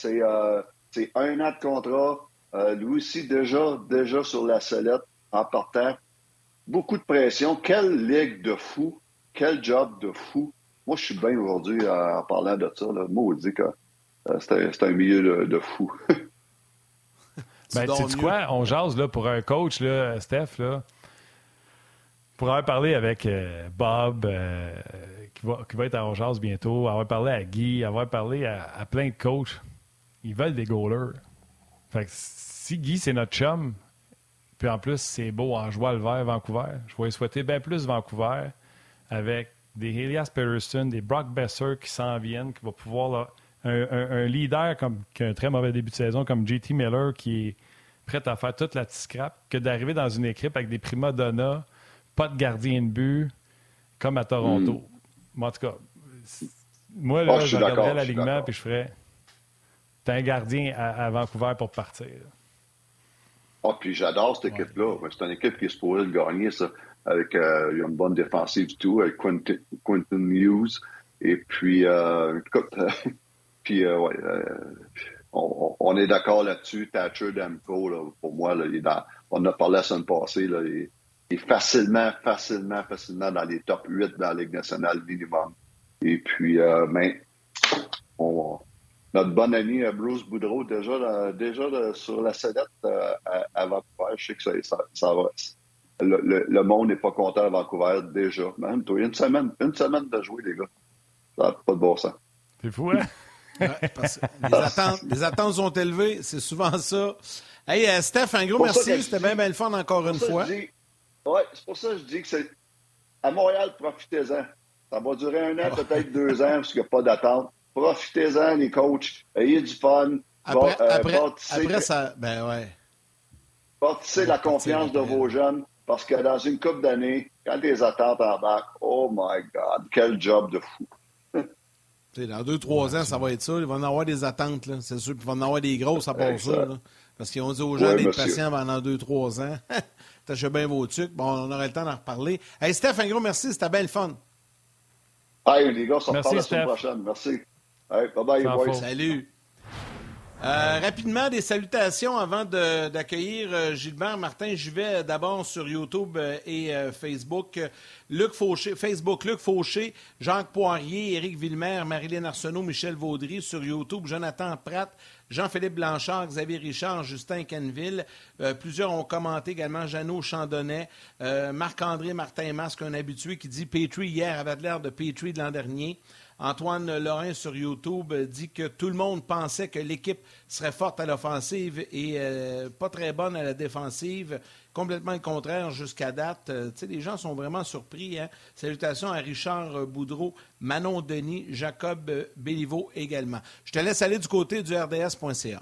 Euh, c'est un an de contrat. Euh, lui aussi, déjà, déjà sur la sellette en partant. Beaucoup de pression. Quelle ligue de fou. Quel job de fou. Moi, je suis bien aujourd'hui en parlant de ça. Là. Maudit que euh, c'est un, milieu de fou. Ben, tu sais quoi? On jase là, pour un coach, là, Steph, là, pour avoir parlé avec euh, Bob, euh, qui, va, qui va être à On jase bientôt, avoir parlé à Guy, avoir parlé à, plein de coachs, ils veulent des goalers. Fait que si Guy, c'est notre chum, puis en plus, c'est beau en joie le vert Vancouver, je vais souhaiter bien plus Vancouver avec des Elias Peterson, des Brock Besser qui s'en viennent, qui va pouvoir un, leader comme, qui a un très mauvais début de saison comme JT Miller qui est prêt à faire toute la petite scrap que d'arriver dans une équipe avec des prima donna, pas de gardien de but, comme à Toronto. Moi, en tout cas, moi, là, oh, je regarderais l'alignement puis je ferais. T'as un gardien à, Vancouver pour partir. Ah, puis j'adore cette équipe-là. C'est une équipe qui est supposée de gagner, ça. Avec euh, une bonne défensive du tout, avec Quentin, Hughes. Et puis, euh, écoute, Puis, euh, ouais, euh, on, est d'accord là-dessus. Thatcher Demko, pour moi, là, il est dans, on a parlé la semaine passée, là, il, est facilement, facilement, facilement dans les top 8 dans la Ligue nationale minimum. Et puis, euh, mais, on, notre bon ami Bruce Boudreau, déjà, déjà sur la sellette à, Vancouver, je sais que ça, ça, va. Le, monde n'est pas content à Vancouver déjà. Même toi, une semaine, une semaine de jouer, les gars. Ça n'a pas de bon sens. C'est fou, hein? les, attentes, les attentes sont élevées, c'est souvent ça. Hey, euh, Steph, un gros merci. C'était bien, bien le fun encore une fois. Oui, c'est pour ça que je dis que c'est. À Montréal, profitez-en. Ça va durer un an, peut-être deux ans, parce qu'il n'y a pas d'attente. Profitez-en, les coachs. Ayez du fun. Après, euh, après, après ça. Ben ouais. Bâtissez la confiance de vos jeunes, parce que dans une couple d'années, quand les attentes embarquent, oh my God, quel job de fou dans deux, trois ans, ça va être ça. Il va en avoir des attentes, c'est sûr. Puis il va en avoir des grosses à part ça. Parce qu'ils ont dit aux gens d'être patients pendant deux, trois ans. Tâchez bien vos trucs. Bon, on aura le temps d'en reparler. Hey, Steph, un gros merci. C'était bien le fun. Hey, les gars, on se reparle la semaine prochaine. Merci. Hey, bye bye, Salut. Euh, rapidement, des salutations avant d'accueillir euh, Gilbert Martin. J'y vais d'abord sur YouTube euh, et Facebook. Luc Fauché, Facebook, Luc Fauché, Jacques Poirier, Éric Villemer, Marilyn Arsenault, Michel Vaudry. Sur YouTube, Jonathan Pratt, Jean-Philippe Blanchard, Xavier Richard, Justin Kenville. plusieurs ont commenté également Jeannot Chandonnet, Marc-André Martin Masque, un habitué qui dit Petrie hier avait l'air de Petrie de l'an dernier. Antoine Lorrain sur YouTube dit que tout le monde pensait que l'équipe serait forte à l'offensive et euh, pas très bonne à la défensive. Complètement le contraire jusqu'à date. Euh, les gens sont vraiment surpris. Hein? Salutations à Richard Boudreau, Manon Denis, Jacob Béliveau également. Je te laisse aller du côté du RDS.ca.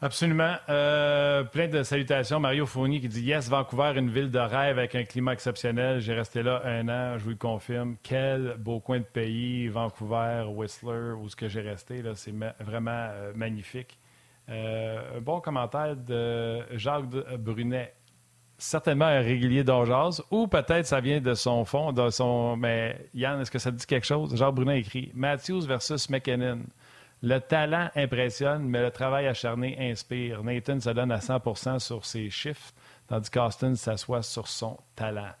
Absolument. Euh, plein de salutations. Mario Fournier qui dit Yes, Vancouver, une ville de rêve avec un climat exceptionnel. J'ai resté là un an, je vous le confirme. Quel beau coin de pays, Vancouver, Whistler, où ce que j'ai resté. C'est vraiment euh, magnifique. Euh, un bon commentaire de Jacques Brunet. Certainement un régulier d'Orgeaz, ou peut-être ça vient de son fond, de son. Mais Yann, est-ce que ça dit quelque chose? Jacques Brunet écrit Matthews versus McKinnon. Le talent impressionne, mais le travail acharné inspire. Nathan se donne à 100% sur ses chiffres, tandis qu'Austin s'assoit sur son talent.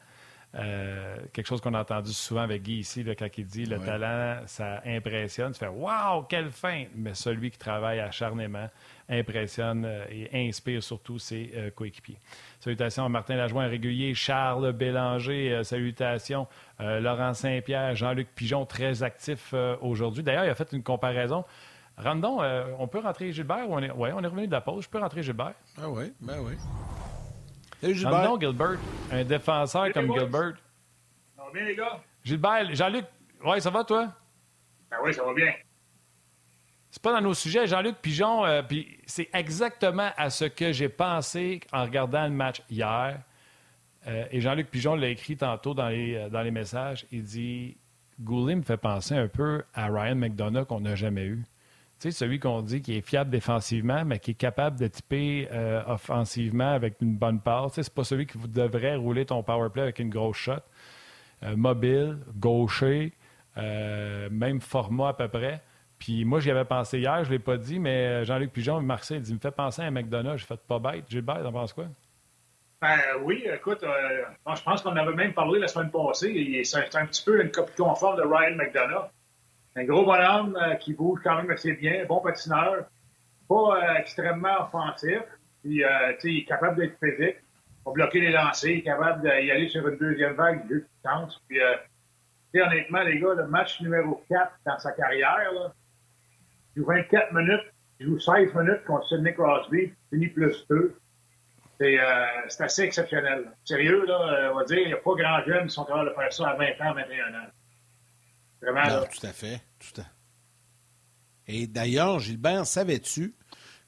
Euh, quelque chose qu'on a entendu souvent avec Guy ici, là, quand il dit le talent, ça impressionne. Tu fais Waouh, quelle fin! Mais celui qui travaille acharnément impressionne euh, et inspire surtout ses euh, coéquipiers. Salutations à Martin Lajoie, régulier, Charles Bélanger, salutations, Laurent Saint-Pierre, Jean-Luc Pigeon, très actif aujourd'hui. D'ailleurs, il a fait une comparaison. Randon, on peut rentrer Gilbert? Oui, on est, on est revenu de la pause. Je peux rentrer Gilbert? Ah oui, ben oui. Salut Gilbert. Gilbert, un défenseur comme Gilbert. Ça va bien, les gars? Gilbert, Jean-Luc, ouais, ça va, toi? Ben oui, ça va bien. C'est pas dans nos sujets. Jean-Luc Pigeon, euh, puis c'est exactement à ce que j'ai pensé en regardant le match hier. Euh, et Jean-Luc Pigeon l'a écrit tantôt dans les, euh, dans les messages. Il dit Goulet me fait penser un peu à Ryan McDonough qu'on n'a jamais eu. Celui qu'on dit qui est fiable défensivement, mais qui est capable de typer euh, offensivement avec une bonne passe. C'est pas celui qui devrait rouler ton power play avec une grosse shot. Euh, mobile, gaucher, euh, même format à peu près. Puis moi, j'y avais pensé hier, je ne l'ai pas dit, mais Jean-Luc Pigeon, Marseille, il dit, me fait penser à un McDonald's. Je fais pas bête. Gilbert, t'en penses quoi? Ben oui, écoute, je pense qu'on avait même parlé la semaine passée. C'est un, petit peu une copie conforme de Ryan McDonough un gros bonhomme euh, qui bouge quand même assez bien, bon patineur, pas euh, extrêmement offensif, puis euh, il est capable d'être physique, va bloquer les lancers, il est capable d'y aller sur une deuxième vague, deux puissance. Puis, honnêtement, les gars, le match numéro 4 dans sa carrière, il joue 24 minutes, il joue 16 minutes contre Sidney Crosby, finit plus 2. C'est assez exceptionnel. Sérieux, là, on va dire, il n'y a pas grand jeune qui sont capables de faire ça à 20 ans, 21 ans. Vraiment, non, tout à fait. Tout à... Et d'ailleurs, Gilbert, savais-tu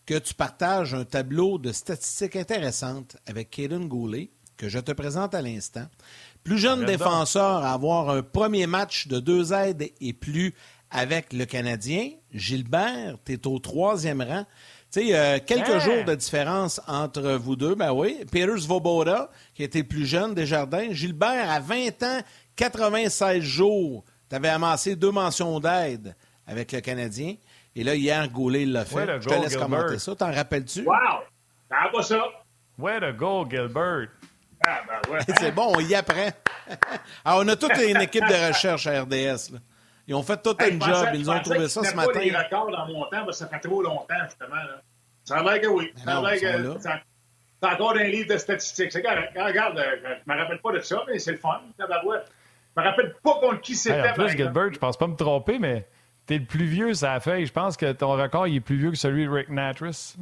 que tu partages un tableau de statistiques intéressantes avec Kaden Goulet, que je te présente à l'instant? Plus jeune défenseur à avoir un premier match de deux aides et plus avec le Canadien. Gilbert, tu es au troisième rang. Tu sais, euh, quelques hein? jours de différence entre vous deux, ben oui. Peters Voboda, qui était plus jeune des Jardins. Gilbert, à 20 ans, 96 jours tu avais amassé deux mentions d'aide avec le Canadien. Et là, hier, Goulet l'a fait. Je te laisse commenter ça. T'en rappelles-tu? Wow! T'as pas ça? Way to go, Gilbert! Ah, ben ouais. C'est bon, on y apprend. Alors, on a toute une équipe de recherche à RDS. Là. Ils ont fait tout un job. Ils nous ont trouvé ça ce matin. pas des records dans mon temps, ça fait trop longtemps, justement. Là. Ça a l'air que oui. Ça a l'air que c'est encore un livre de statistiques. C'est correct. Regarde, euh, je me rappelle pas de ça, mais c'est le fun. Je me rappelle pas contre qui c'était. en plus, Gilbert, je pense pas me tromper, mais t'es le plus vieux, ça a fait. Je pense que ton record il est plus vieux que celui de Rick Natris.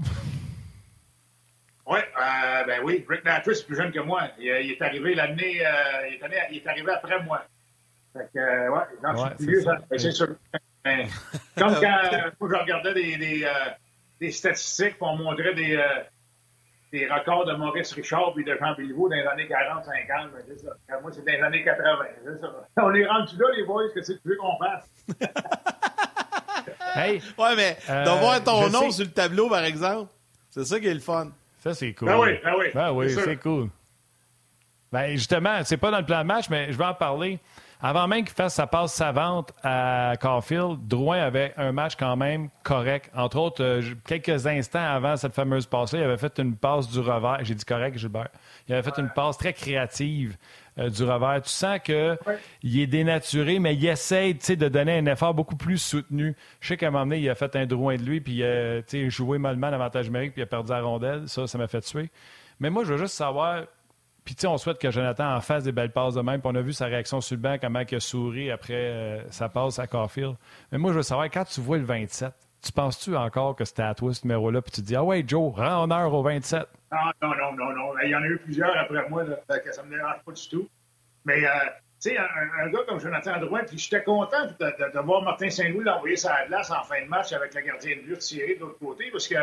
oui, euh, ben oui, Rick Natris est plus jeune que moi. Il, est arrivé l'année, euh, il, est arrivé après moi. Fait que, euh, ouais, j'en suis plus vieux, c'est sûr. comme quand je regardais des, des, des statistiques, on montrait des des records de Maurice Richard et de Jean Béliveau dans les années 40-50. C'est ça. Moi, c'est dans les années 80. C'est ça. On est rendu là, les boys, que c'est que tu veux qu'on fasse? hey, ouais, mais euh, de voir ton nom sur le tableau, par exemple, c'est ça qui est le fun. Ça, c'est cool. Ben oui, ben oui. Ben oui, c'est cool. Ben, justement, c'est pas dans le plan de match, mais je vais en parler. Avant même qu'il fasse sa passe savante à Caulfield, Drouin avait un match quand même correct. Entre autres, euh, quelques instants avant cette fameuse passe-là, il avait fait une passe du revers. J'ai dit correct, Gilbert. Il avait fait une passe très créative euh, du revers. Tu sens qu'il est dénaturé, mais il essaie de donner un effort beaucoup plus soutenu. Je sais qu'à un moment donné, il a fait un Drouin de lui, puis il a joué mollement l'avantage numérique, puis il a perdu la rondelle. Ça, ça m'a fait tuer. Mais moi, je veux juste savoir puis, tu sais, on souhaite que Jonathan en fasse des belles passes de même. Puis, on a vu sa réaction sur le banc, comment il a souri après euh, sa passe à Caulfield. Mais moi, je veux savoir, quand tu vois le 27, tu penses-tu encore que c'était à toi ce numéro-là? Puis tu te dis, ah ouais, Joe, rends honneur au 27. Ah, non, non, non, non. Il y en a eu plusieurs après moi, là, que ça me dérange pas du tout. Mais, euh, tu sais, un, gars comme Jonathan Drouin, puis j'étais content de, de, voir Martin Saint-Louis l'envoyer la glace en fin de match avec le gardien de but de l'autre côté, parce que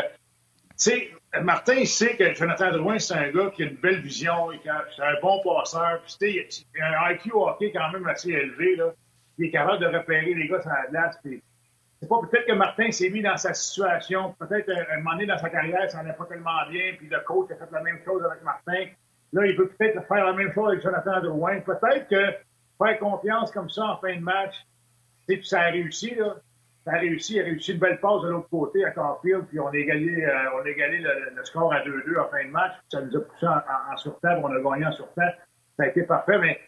sais, Martin sait que Jonathan Drouin, c'est un gars qui a une belle vision, c'est un bon passeur. Puis, il a un IQ hockey quand même assez élevé. Là. Il est capable de repérer les gars sur la glace. C'est pas peut-être que Martin s'est mis dans sa situation. Peut-être un moment donné dans sa carrière, ça n'allait pas tellement bien. Puis le coach a fait la même chose avec Martin. Là, il peut peut-être faire la même chose avec Jonathan Drouin. Peut-être que faire confiance comme ça en fin de match, puis ça a réussi, là. A réussi, il a réussi une belle passe de l'autre côté à Carfield, puis on a égalé, euh, on a égalé le, score à 2-2 en fin de match. Ça nous a poussé en, en, on a gagné en surtemps. Ça a été parfait, mais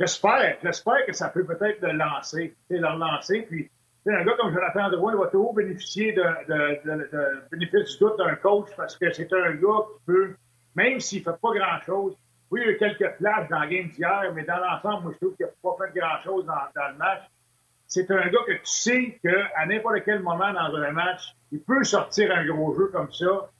j'espère, j'espère que ça peut peut-être le lancer, le relancer, puis un gars comme Jonathan Drouin va toujours bénéficier de, de, de, bénéfice du doute d'un coach parce que c'est un gars qui peut même s'il ne fait pas grand-chose. Oui, il y a eu quelques flashs dans le game d'hier, mais dans l'ensemble, moi, je trouve qu'il n'a pas fait grand-chose dans, le match. C'est un gars que tu sais qu'à n'importe quel moment dans un match, il peut sortir un gros jeu comme ça,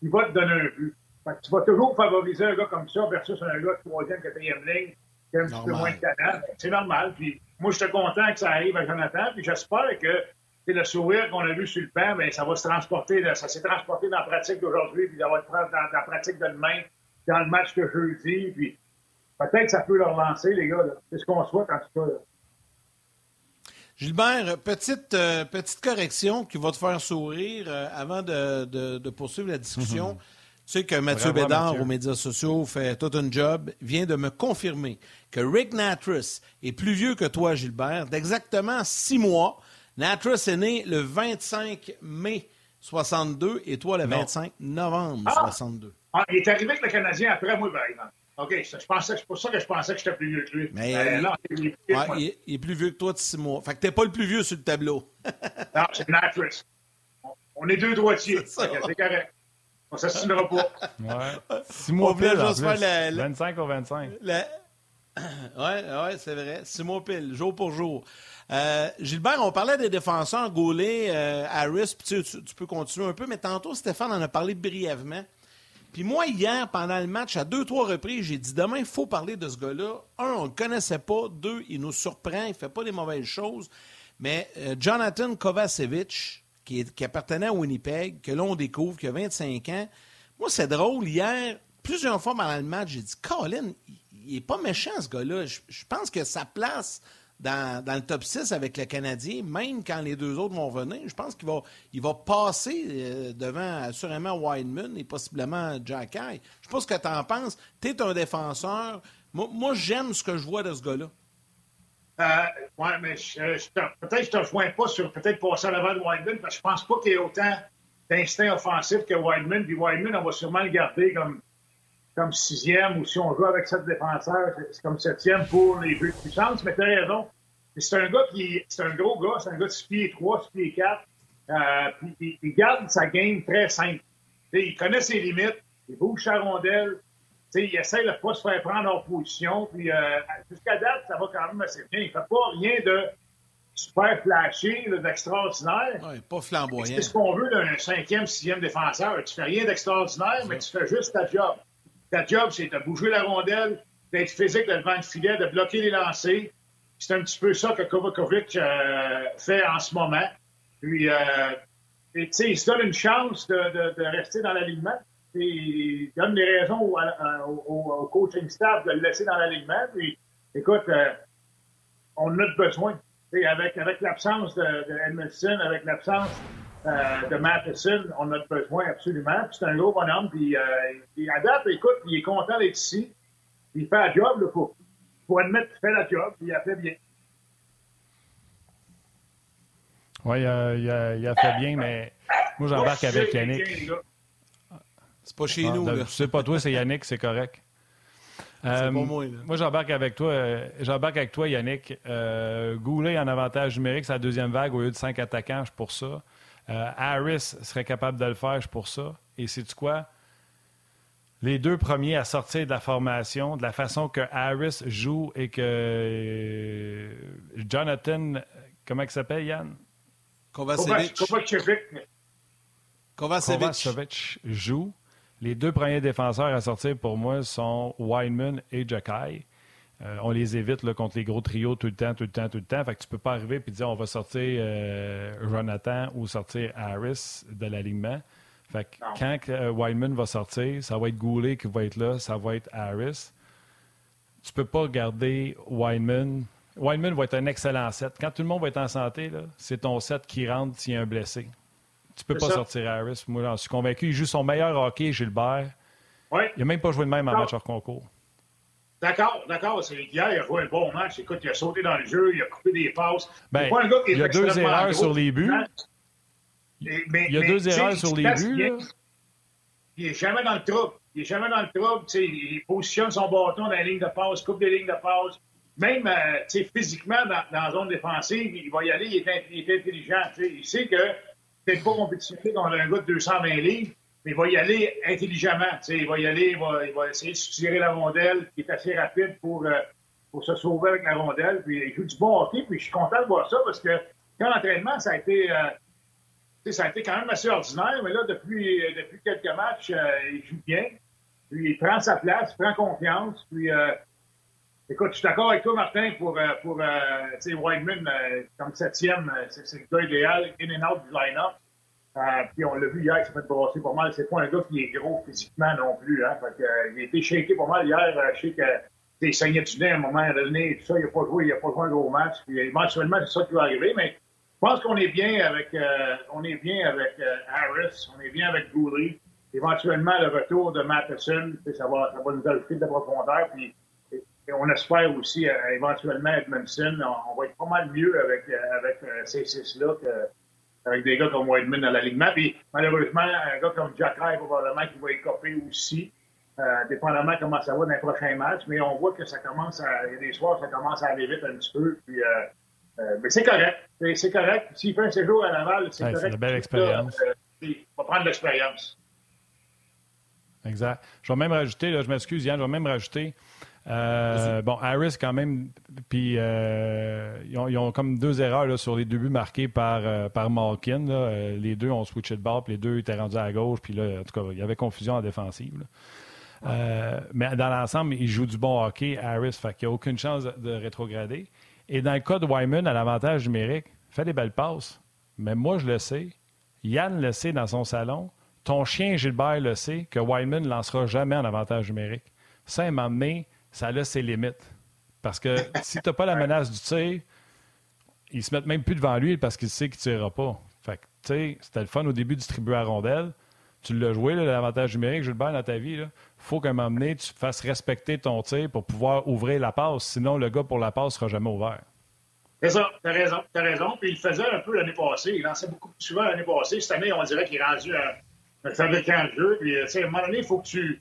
il va te donner un but. Fait que tu vas toujours favoriser un gars comme ça versus un gars de troisième, quatrième ligne qui a un petit peu moins de talent. C'est normal. Puis moi, je suis content que ça arrive à Jonathan, puis j'espère que c'est le sourire qu'on a vu sur le pan, mais ça va se transporter, ça s'est transporté dans la pratique d'aujourd'hui, puis ça va être dans, la pratique de demain, dans le match de jeudi, puis peut-être que ça peut leur lancer, les gars. C'est ce qu'on souhaite en tout cas. Gilbert, petite, euh, petite correction qui va te faire sourire euh, avant de, poursuivre la discussion. Tu sais que Mathieu Bédard aux médias sociaux fait tout un job, vient de me confirmer que Rick Natris est plus vieux que toi, Gilbert, d'exactement six mois. Natras est né le 25 mai 62 et toi le 25 novembre 62. Ah! ah, il est arrivé avec le Canadien après moi, par exemple. OK, je pensais, c'est pour ça que je pensais que j'étais plus vieux que lui. Mais ben, euh, non, il, est plus ouais, il, est, plus vieux que toi de six mois. Fait que t'es pas le plus vieux sur le tableau. non, c'est Natras. On, est deux droitiers. C'est correct. On s'assinera pas. Ouais. Six mois pile, en plus. Le, 25 au 25. Le... Ouais, ouais, c'est vrai. Six mois pile, jour pour jour. Euh, Gilbert, on parlait des défenseurs Gaulet, euh, Harris, tu, tu, peux continuer un peu, mais tantôt, Stéphane en a parlé brièvement. Puis moi, hier, pendant le match, à deux, trois reprises, j'ai dit demain, il faut parler de ce gars-là. Un, on ne le connaissait pas. Deux, il nous surprend, il ne fait pas des mauvaises choses. Mais euh, Jonathan Kovacevic, qui, qui, appartenait à Winnipeg, que l'on découvre, qui a 25 ans, moi, c'est drôle. Hier, plusieurs fois pendant le match, j'ai dit Colin, il n'est pas méchant, ce gars-là. je pense que sa place dans, le top 6 avec le Canadien, même quand les deux autres vont venir. Je pense qu'il va, il va passer euh, devant assurément Wideman et possiblement Jack High. Je sais pas ce que tu en penses. Tu es un défenseur. Moi, j'aime ce que je vois de ce gars-là. Euh, oui, mais peut-être que je te rejoins pas sur peut-être passer à l'avant de Wideman, parce que je pense pas qu'il y ait autant d'instinct offensif que Wideman. Puis Wideman, on va sûrement le garder comme, comme sixième, ou si on joue avec sept défenseurs, c'est comme septième pour les buts de. Mais tu as raison. C'est un gars qui, c'est un gros gars, c'est un gars de 6 pieds 3, 6 pieds 4. Euh, puis il, garde sa game très simple. il connaît ses limites, il bouge sa rondelle, il essaie de pas se faire prendre en position. Puis euh, jusqu'à date, ça va quand même assez bien. Il fait pas rien de super flashé, d'extraordinaire. Ouais, pas flamboyant. C'est ce qu'on veut d'un cinquième, sixième défenseur. Tu fais rien d'extraordinaire, mais tu fais juste ta job. Ta job, c'est de bouger la rondelle, d'être physique devant le filet, de bloquer les lancers, c'est un petit peu ça que Kovakovic euh, fait en ce moment. Puis, euh, il se donne une chance de, rester dans l'alignement. Il donne des raisons au, coaching staff de le laisser dans l'alignement. Puis, écoute, euh, on a besoin. avec avec l'absence de, de avec l'absence de Matheson, on a besoin absolument. c'est un gros bonhomme. Puis, il adapte, écoute, il est content d'être ici. Il fait un job là, pour, faut admettre qu'il fait la job, il a fait bien. Oui, il a, il, a, fait bien, mais moi, j'embarque avec Yannick. C'est pas chez nous. Là. C'est pas toi, c'est Yannick, c'est correct. Euh, moi, moi j'embarque avec toi. Euh, j'embarque avec toi, Yannick. Euh, Goulet en avantage numérique, c'est la deuxième vague au lieu de cinq attaquants, je suis pour ça. Euh, Harris serait capable de le faire, je suis pour ça. Et c'est quoi? Les deux premiers à sortir de la formation, de la façon que Harris joue et que euh, Jonathan, comment il s'appelle, Yann? Kovacevic. Kovacevic. joue. Les deux premiers défenseurs à sortir pour moi sont Weinman et Jacky. Euh, on les évite là, contre les gros trios tout le temps, tout le temps, tout le temps. Fait que tu peux pas arriver et dire on va sortir euh, Jonathan ou sortir Harris de l'alignement. Fait que quand euh, Wildman va sortir, ça va être Goulet qui va être là, ça va être Harris. Tu peux pas garder Wildman. Wildman va être un excellent set. Quand tout le monde va être en santé, c'est ton set qui rentre s'il y a un blessé. Tu peux pas sortir Harris. Moi, j'en suis convaincu. Il joue son meilleur hockey, Gilbert. Ouais. Il n'a même pas joué de même en match hors concours. D'accord, d'accord. Hier, il a joué un bon match. Écoute, il a sauté dans le jeu, il a coupé des passes. Ben, il y a deux erreurs sur les buts. Il y a deux erreurs sur les buts. Il n'est jamais dans le trouble. Il n'est jamais dans le trouble. Il positionne son bâton dans la ligne de passe, coupe des lignes de passe. Même euh, physiquement, dans, dans, la zone défensive, il va y aller, il est, il est intelligent. Il sait que peut-être pas compétitionné dans un gars de 220 livres, mais il va y aller intelligemment. Il va y aller, il va, il va, essayer de tirer la rondelle, qui est assez rapide pour, euh, pour se sauver avec la rondelle. Puis il joue du bon hockey, puis je suis content de voir ça parce que quand l'entraînement, ça a été. Euh, ça a été quand même assez ordinaire, mais là, depuis, depuis quelques matchs, euh, il joue bien. Puis il prend sa place, il prend confiance. Puis, écoute, je suis d'accord avec toi, Martin, pour, pour Whiteman, comme septième, c'est le gars idéal, in and out du line-up. Euh, puis on l'a vu hier, il s'est fait brasser pas mal. C'est pas un gars qui est gros physiquement non plus. Hein. Fait que, euh, il a été shaké pas mal hier. Euh, je sais que il saignait du nez à un moment donné. Tout ça, il n'a pas joué, il n'a pas joué un gros match. Puis éventuellement, c'est ça qui va arriver. Mais je pense qu'on est bien avec, euh, on est bien avec Harris, on est bien avec Goulet. Éventuellement, le retour de Matheson, ça va, ça va nous ajouter de la profondeur. Puis et on espère aussi éventuellement Edmondson. On, on, va être pas mal mieux avec, avec ces six-là que avec des gars comme Whiteman dans l'alignement. Puis malheureusement, un gars comme Jack Ray, probablement qui va écoper aussi, euh, dépendamment comment ça va dans les prochains matchs. Mais on voit que ça commence à. Il y a des soirs, ça commence à aller vite un petit peu. Puis, euh, mais c'est correct. C'est correct. S'il fait un séjour à Laval, c'est correct. C'est une belle expérience. Euh, il va prendre l'expérience. Exact. Je vais même rajouter, là, je m'excuse, Yann, je vais même rajouter euh, bon, Harris, quand même, puis euh, ils, ont, comme deux erreurs là, sur les deux buts marqués par, euh, par Malkin. les deux ont switché de bord, puis les deux étaient rendus à gauche, puis là, en tout cas, il y avait confusion en défensive. mais dans l'ensemble, il joue du bon hockey, Harris, fait qu'il n'y a aucune chance de, rétrograder. Et dans le cas de Wyman, à l'avantage numérique, fait des belles passes. Mais moi, je le sais. Yann le sait dans son salon. Ton chien Gilbert le sait que Wyman ne lancera jamais en avantage numérique. Ça, il m'a amené ça a ses limites. Parce que si tu n'as pas la menace du tir, ils se mettent même plus devant lui parce qu'il sait qu'il ne tirera pas. Fait que, tu sais, c'était le fun au début distribuer à rondelle. Tu l'as joué, l'avantage numérique, Gilbert, dans ta vie. Faut qu'à un moment donné, tu fasses respecter ton tir pour pouvoir ouvrir la passe. Sinon, le gars pour la passe ne sera jamais ouvert. C'est ça, t'as raison, t'as raison. Puis il faisait un peu l'année passée. Il lançait beaucoup plus souvent l'année passée. Cette année, on dirait qu'il est rendu un, un fabricant de jeu. Puis, à un moment donné, il faut que tu.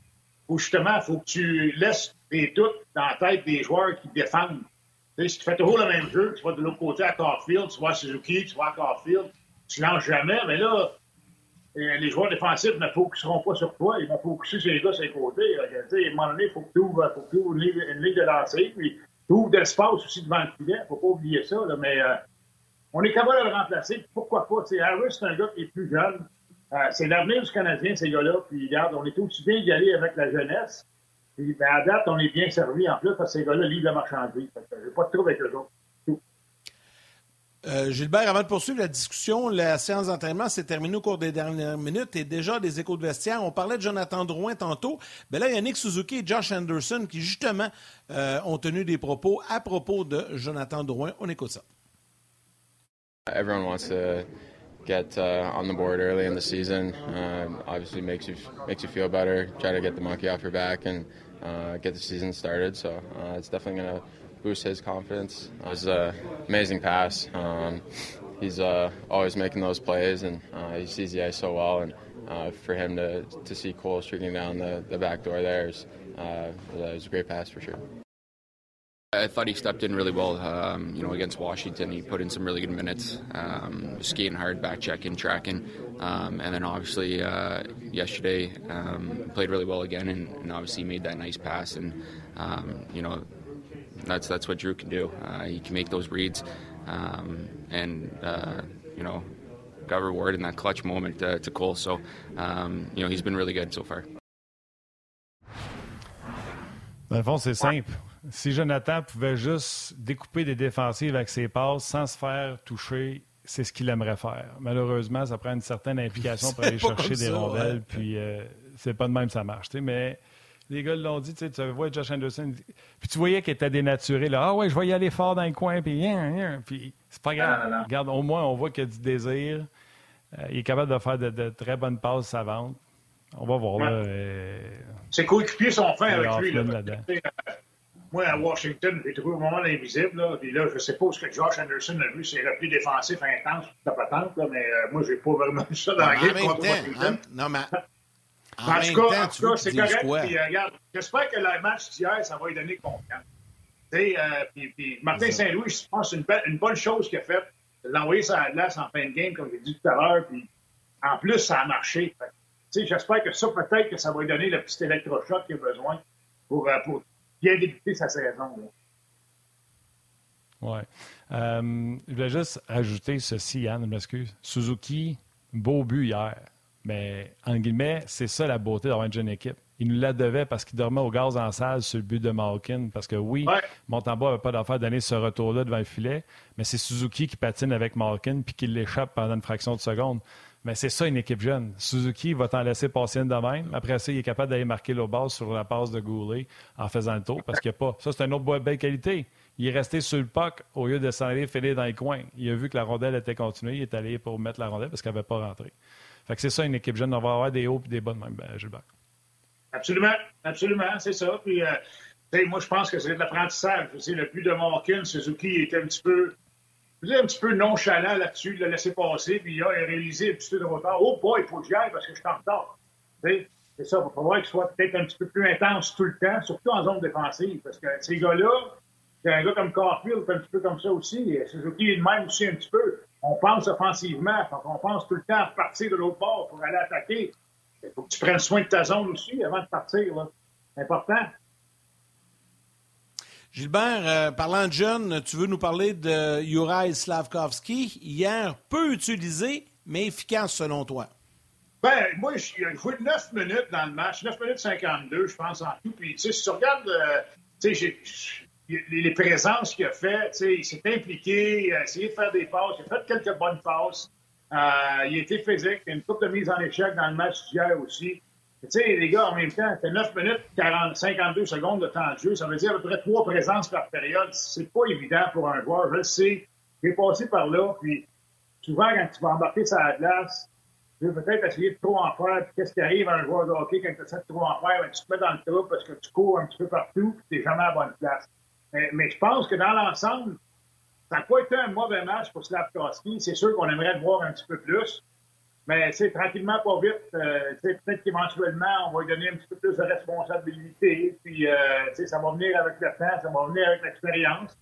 Justement, faut que tu laisses des doutes dans la tête des joueurs qui défendent. Tu si tu fais toujours le même jeu, tu vas de l'autre côté à Carfield, tu vas à Suzuki, tu vas à Carfield, tu lances jamais, mais là, les joueurs défensifs ne focuseront pas sur toi, ils vont focuser sur les gars sur les côtés. Sais, à un moment donné, il faut que tu ouvres, faut que une, ligne, de lancer, puis tu ouvres de l'espace aussi devant le filet, faut pas oublier ça, là, mais euh, on est capable de le remplacer, pourquoi pas? Tu sais, Harris, c'est un gars qui est plus jeune, euh, c'est l'avenir du Canadien, ces gars-là, puis regarde, on est aussi bien d'y aller avec la jeunesse, puis, ben, à date, on est bien servi en plus parce que ces gars-là livrent la marchandise. Je n'ai pas de trouble avec eux autres. Euh, Gilbert, avant de poursuivre la discussion, la séance d'entraînement s'est terminée au cours des dernières minutes et déjà des échos de vestiaire. On parlait de Jonathan Drouin tantôt. Ben là, il y a Nick Suzuki et Josh Anderson qui, justement, euh, ont tenu des propos à propos de Jonathan Drouin. On écoute ça. Everyone wants to get uh, on the board early in the season. Uh, obviously makes you makes you feel better. Try to get the monkey off your back and uh, get the season started. So uh, it's definitely going to boost his confidence. It was an amazing pass. Um, he's uh, always making those plays, and uh, he sees the ice so well. And uh, for him to, to see Cole streaking down the, the back door there is, uh, was a great pass for sure. I thought he stepped in really well, um, you know, against Washington. He put in some really good minutes, um, skating hard, back checking, tracking, um, and then obviously uh, yesterday um, played really well again, and, and, obviously made that nice pass. And um, you know, that's that's what Drew can do. Uh, he can make those reads, um, and uh, you know, got rewarded in that clutch moment uh, to Cole. So you know, he's been really good so far. Dans le fond, c'est simple. Si Jonathan pouvait juste découper des défensives avec ses passes sans se faire toucher, c'est ce qu'il aimerait faire. Malheureusement, ça prend une certaine implication pour aller chercher des rondelles, puis euh, c'est pas de même ça marche. Mais les gars l'ont dit, tu vois Josh Anderson, puis tu voyais qu'il était dénaturé. Là. Ah ouais, je vais y aller fort dans le coin, puis, puis c'est pas grave. Regarde, au moins, on voit qu'il y a du désir. Euh, il est capable de faire de, très bonnes passes savantes. On va voir. Là, euh, Ses coéquipiers sont fins avec lui. Là, moi, à Washington, j'ai trouvé au moment invisible. Là, puis là, je ne sais pas ce que Josh Anderson a vu, c'est repli défensif intense, la patente, là, mais euh, moi, j'ai pas vraiment vu ça dans la game contre Washington. non, mais. En, en tout cas, c'est correct. Puis, euh, regarde, j'espère que le match d'hier, ça va lui donner confiance. Euh, puis, puis Martin Saint-Louis, je pense que c'est une, une, bonne chose qu'il a faite. L'envoyer sur la glace en fin de game, comme j'ai dit tout à l'heure. Puis en plus, ça a marché. J'espère que ça, peut-être que ça va lui donner le petit électrochoc qu'il a besoin pour, euh, pour bien débuter sa saison. Oui. Euh, je voulais juste ajouter ceci, Yann, je m'excuse. Suzuki, beau but hier. Mais, en guillemets, c'est ça la beauté d'avoir une jeune équipe. Il nous la devait parce qu'il dormait au gaz en salle sur le but de Malkin. Parce que oui, ouais. Montembeau n'avait pas d'affaire donner ce retour-là devant le filet, mais c'est Suzuki qui patine avec Malkin puis qui l'échappe pendant une fraction de seconde. Mais c'est ça une équipe jeune. Suzuki va t'en laisser passer une de même. Après ça, il est capable d'aller marquer le base sur la passe de Goulet en faisant le tour parce qu'il n'y a pas. Ça, c'est un autre belle qualité. Il est resté sur le puck au lieu de s'en aller filer dans les coins. Il a vu que la rondelle était continuée. Il est allé pour mettre la rondelle parce qu'elle n'avait pas rentré. C'est ça une équipe jeune. On va avoir des hauts et des bas de même, ben, Gilbert. Absolument. Absolument. C'est ça. Puis, euh, moi, je pense que c'est de l'apprentissage. Le plus de Markin, Suzuki était un petit peu un petit peu nonchalant là-dessus, il l'a laissé passer, puis il a réalisé un petit peu de retard. Oh boy, il faut que j'y parce que je suis en retard. C'est ça, il va falloir qu'il soit peut-être un petit peu plus intense tout le temps, surtout en zone défensive, parce que ces gars-là, un gars comme Carfield, un petit peu comme ça aussi, Suzuki est même aussi un petit peu. On pense offensivement, on pense tout le temps à repartir de l'autre bord pour aller attaquer. Il faut que tu prennes soin de ta zone aussi avant de partir. C'est important. Gilbert, euh, parlant de jeunes, tu veux nous parler de Juraj Slavkovski, hier peu utilisé, mais efficace selon toi. Ben, moi, j'ai joué 9 minutes dans le match, 9 minutes 52, je pense, en tout. Puis, tu sais, si tu regardes, euh, tu sais, les, présences qu'il a faites, il s'est impliqué, il a essayé de faire des passes, il a fait quelques bonnes passes. Euh, il a été physique, il a une coupe de mise en échec dans le match d'hier aussi. Tu sais, les gars, en même temps, c'est 9 minutes 40, 52 secondes de temps de jeu. Ça veut dire à peu près trois présences par période. C'est pas évident pour un joueur. Je le sais. J'ai passé par là. Puis souvent, quand tu vas embarquer sur la glace, tu veux peut-être essayer de trop en faire. Qu'est-ce qui arrive à un joueur de hockey quand tu essaies de trop en faire? Ben, tu te mets dans le trou parce que tu cours un petit peu partout. Puis tu jamais à la bonne place. Mais, je pense que dans l'ensemble, ça n'a pas été un mauvais match pour Slavkowski. C'est sûr qu'on aimerait le voir un petit peu plus. Mais c'est tranquillement, pas vite, euh, peut-être qu'éventuellement, on va lui donner un petit peu plus de responsabilité. Puis, euh, ça va venir avec le temps, ça va venir avec l'expérience.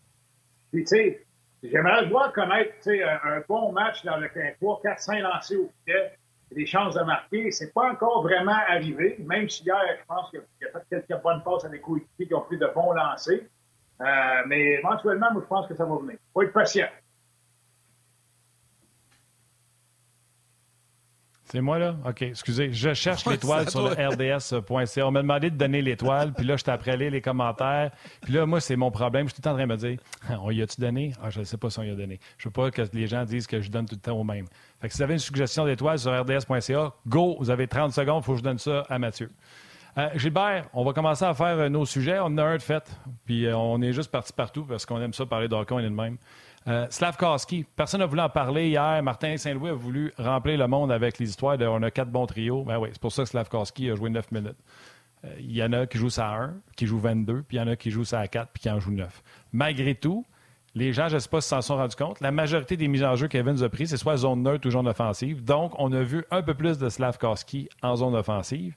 Puis, tu sais, j'aimerais voir connaître un, un bon match dans le 3, 4, 5 lancés au filet, des chances de marquer. C'est pas encore vraiment arrivé, même si hier, je pense qu'il a fait quelques bonnes passes à des coéquipiers qui ont pris de bons lancers. Euh, mais éventuellement, moi, je pense que ça va venir. Faut être patient. C'est moi, là? OK, excusez. Je cherche l'étoile sur le rds.ca. On m'a demandé de donner l'étoile, puis là, je t'ai après les commentaires. Puis là, moi, c'est mon problème. Je suis tout en train de me dire, on y a-tu donné? Ah, je ne sais pas si on y a donné. Je veux pas que les gens disent que je donne tout le temps au même. Fait que si vous avez une suggestion d'étoile sur rds.ca, go, vous avez 30 secondes, il faut que je donne ça à Mathieu. Euh, Gilbert, on va commencer à faire nos sujets. On en a un de fait, puis euh, on est juste parti partout parce qu'on aime ça parler d'hockey, on est de même. Euh, Slavkowski, personne n'a voulu en parler hier. Martin Saint-Louis a voulu remplir le monde avec les histoires de on a quatre bons trios. Ben oui, c'est pour ça que Slavkowski a joué 9 minutes. Euh, il y en a qui jouent ça à 1, qui jouent 22, puis il y en a qui jouent ça à 4, puis qui en jouent 9. Malgré tout, les gens, je ne sais pas si s'en sont rendus compte, la majorité des mises en jeu qu'Evans a pris, c'est soit zone neutre ou zone offensive. Donc, on a vu un peu plus de Slavkowski en zone offensive.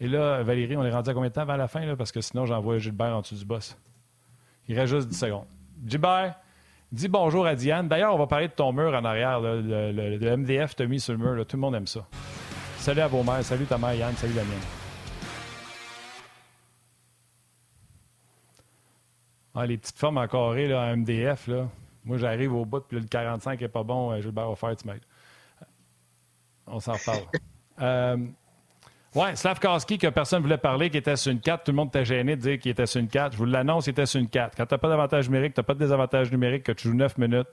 Et là, Valérie, on est rendu à combien de temps? Avant la fin? Là? Parce que sinon, j'envoie Gilbert en dessous du boss. Il reste juste 10 secondes. Gilbert, Dis bonjour à Diane. D'ailleurs, on va parler de ton mur en arrière. Le, MDF t'a mis sur le mur. Tout le monde aime ça. Salut à vos mères. Salut ta mère, Yann. Salut la mienne. Ah, les petites formes en carré là, en MDF. Là. Moi, j'arrive au bout, puis le 45 n'est pas bon. Euh, Gilbert va faire, tu m'aides. On s'en reparle. euh, oui, Slavkowski, que personne ne voulait parler, qui était sur une 4. Tout le monde était gêné de dire qu'il était sur une 4. Je vous l'annonce, il était sur une 4. Quand tu n'as pas d'avantage numérique, tu n'as pas de désavantage numérique, que tu joues 9 minutes,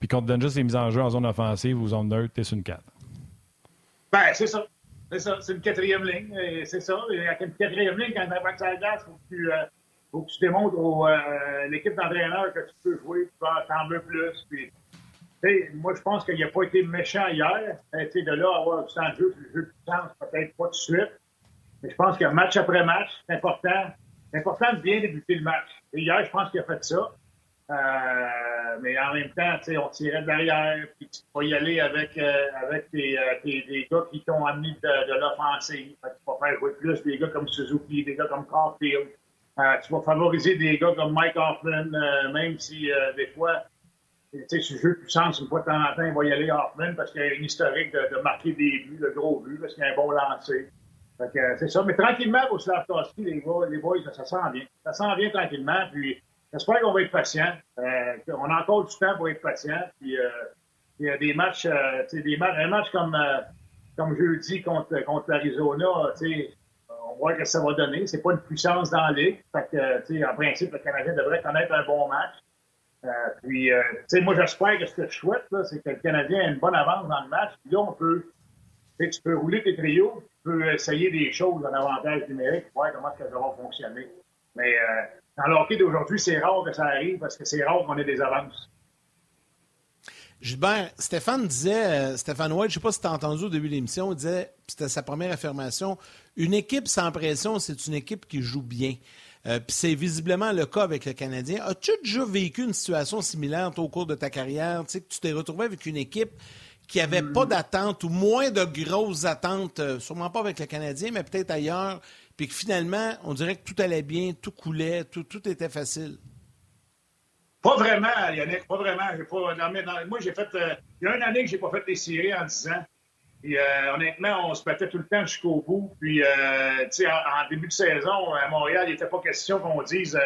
puis qu'on te donne juste les mises en jeu en zone offensive ou zone neutre, t'es sur une 4. Ben, c'est ça. C'est ça. C'est une quatrième ligne. C'est ça. Et avec une quatrième ligne, quand tu arrives la glace, il faut que tu, euh, faut que tu démontres à euh, l'équipe d'entraîneurs que tu peux jouer, tu t'en veux plus. Moi, je pense qu'il n'a pas été méchant hier. de là, avoir du temps de jeu, le jeu de puissance, peut-être pas tout de suite. Mais je pense que match après match, c'est important. C'est important de bien débuter le match. Et hier, je pense qu'il a fait ça. Euh, mais en même temps, on tirait de l'arrière, puis tu vas y aller avec, euh, avec euh, tes, des gars qui t'ont amené de, de l'offensive. Tu vas faire jouer plus des gars comme Suzuki, des gars comme Caulfield. tu vas favoriser des gars comme Mike Hoffman, même si des fois, tu sais, ce jeu de puissance, une fois de temps en temps, il va y aller Hoffman parce qu'il y a une historique de, marquer des buts, de gros buts, parce qu'il y a un bon lancer. c'est ça. Mais tranquillement, au Slavkovski, les les boys, ça, sent bien. Ça sent bien tranquillement. Puis J'espère qu'on va être patient. Euh, on a encore du temps pour être patient. Puis, euh, il y a des matchs, euh, des matchs, un match comme, euh, comme jeudi contre, contre l'Arizona, on voit que ça va donner. C'est pas une puissance dans la ligue. Fait que, en principe, le Canadien devrait connaître un bon match. Euh, puis, moi, j'espère que ce que je souhaite, c'est que le Canadien ait une bonne avance dans le match. Puis là, on peut, tu peux rouler tes trios, tu peux essayer des choses en avantage numérique, voir comment ça va fonctionner. Mais dans le hockey d'aujourd'hui, c'est rare que ça arrive parce que c'est rare qu'on ait des avances. Gilbert, Stéphane disait, euh, Stéphane White, je ne sais pas si tu as entendu au début de l'émission, il disait, c'était sa première affirmation, une équipe sans pression, c'est une équipe qui joue bien. Euh, puis c'est visiblement le cas avec le Canadien. As-tu déjà vécu une situation similaire au cours de ta carrière? Tu sais, que tu t'es retrouvé avec une équipe qui n'avait pas hmm. d'attente ou moins de grosses attentes, euh, sûrement pas avec le Canadien, mais peut-être ailleurs, puis que finalement, on dirait que tout allait bien, tout coulait, tout, tout était facile? Pas vraiment, Yannick, pas vraiment. moi, j'ai fait. Euh, il y a une année que j'ai pas fait les séries en 10 ans. Puis, euh, honnêtement, on se battait tout le temps jusqu'au bout. Puis, euh, tu sais, en, début de saison, à Montréal, il n'était pas question qu'on dise.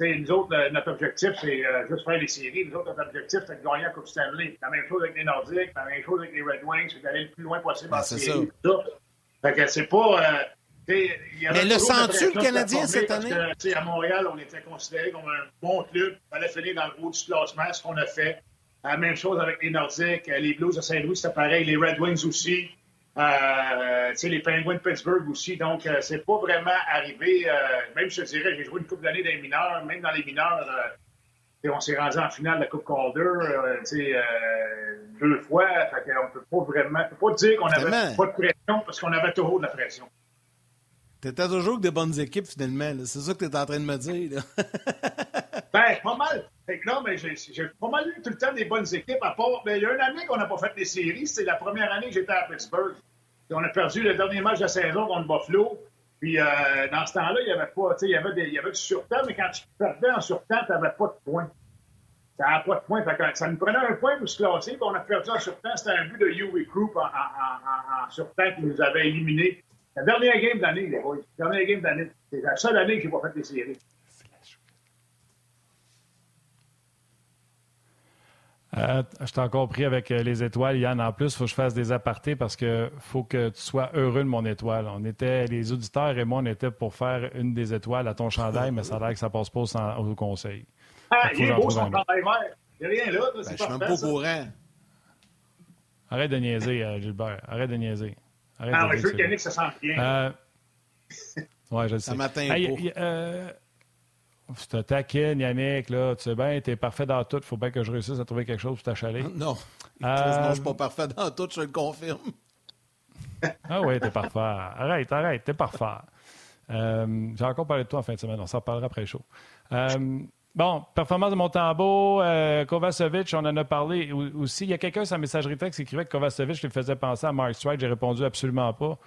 nous autres, notre objectif, c'est juste faire les séries. Nous autres, notre objectif, c'est de gagner la Coupe Stanley. La même chose avec les Nordiques, la même chose avec les Red Wings, c'est d'aller le plus loin possible ben, en série. Ça. Fait que c'est pas. Mais le sens-tu, le Canadien, cette année? Que, à Montréal, on était considéré comme un bon club. Il fallait finir dans le haut du classement, ce qu'on a fait. La même chose avec les Nordiques. Les Blues de Saint-Louis, c'était pareil. Les Red Wings aussi. Euh, les Penguins de Pittsburgh aussi. Donc, euh, c'est pas vraiment arrivé. Euh, même, je te dirais, j'ai joué une coupe d'années dans les mineurs. Même dans les mineurs, euh, on s'est rendu en finale de la Coupe Calder deux fois. Fait on peut pas vraiment... peut pas dire qu'on avait pas de pression parce qu'on avait toujours de la pression. T'étais toujours avec des bonnes équipes, finalement. C'est ça que tu es en train de me dire. Là. ben, pas mal. Non, mais j'ai pas mal eu tout le temps des bonnes équipes, à part. Ben, il y a une année qu'on n'a pas fait des séries. C'est la première année que j'étais à Pittsburgh. on a perdu le dernier match de la saison contre Buffalo. Puis euh, dans ce temps-là, il y avait pas. Il y avait, des, il y avait du surtemps, mais quand tu perdais en surtemps, tu n'avais pas de points. Tu n'avais pas de points. ça nous prenait un point pour se classer. On a perdu en surtemps. C'était un but de Huey Group en, en surtemps qui nous avait éliminés. La dernière game d'année, les boys. La dernière game d'année. C'est la seule année que j'ai pas fait des séries. Euh, je t'ai encore pris avec euh, les étoiles, Yann. En plus, il faut que je fasse des apartés parce que faut que tu sois heureux de mon étoile. On était, les auditeurs et moi, on était pour faire une des étoiles à ton chandail, mais ça a l'air que ça passe pas au, au conseil. Ah, il est beau son chandail vert. Il n'y a rien là. Ben, je suis même pas au courant. Arrête de niaiser, euh, Gilbert. Arrête de niaiser. Arrête ah, je veux qu'Yannick se sente bien. Euh... ouais, je le sais. Ça hey, euh... Te taquine, Yannick, là. Tu sais bien, t'es parfait dans tout. Faut bien que je réussisse à trouver quelque chose pour t'achaler. Non. Euh... Non, je suis pas parfait dans tout, je le confirme. ah oui, t'es parfait. Arrête, arrête, t'es parfait. Euh, J'ai encore parlé de toi en fin de semaine. On s'en parlera après show. Euh, Bon, performance de Montembeau, euh, Kovacevic, on en a parlé aussi. Il y a quelqu'un sur la messagerie texte qui écrivait que Kovacevic lui faisait penser à Mark Stride. J'ai répondu absolument pas.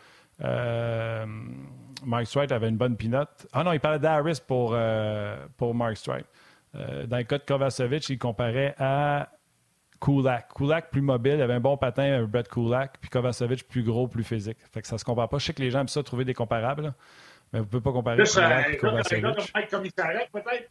Euh, Mark Stride avait une bonne pinote. Ah non, il parlait d'Harris pour, euh, pour Mark Stride. Euh, dans le cas de Kovacevic, il comparait à Kulak. Kulak plus mobile, avait un bon patin, un Brett Kulak, puis Kovacevic plus gros, plus physique. Fait que ça se compare pas. Je sais que les gens aiment ça trouver des comparables, mais vous ne pouvez pas comparer Kulak et Kovacevic. peut-être?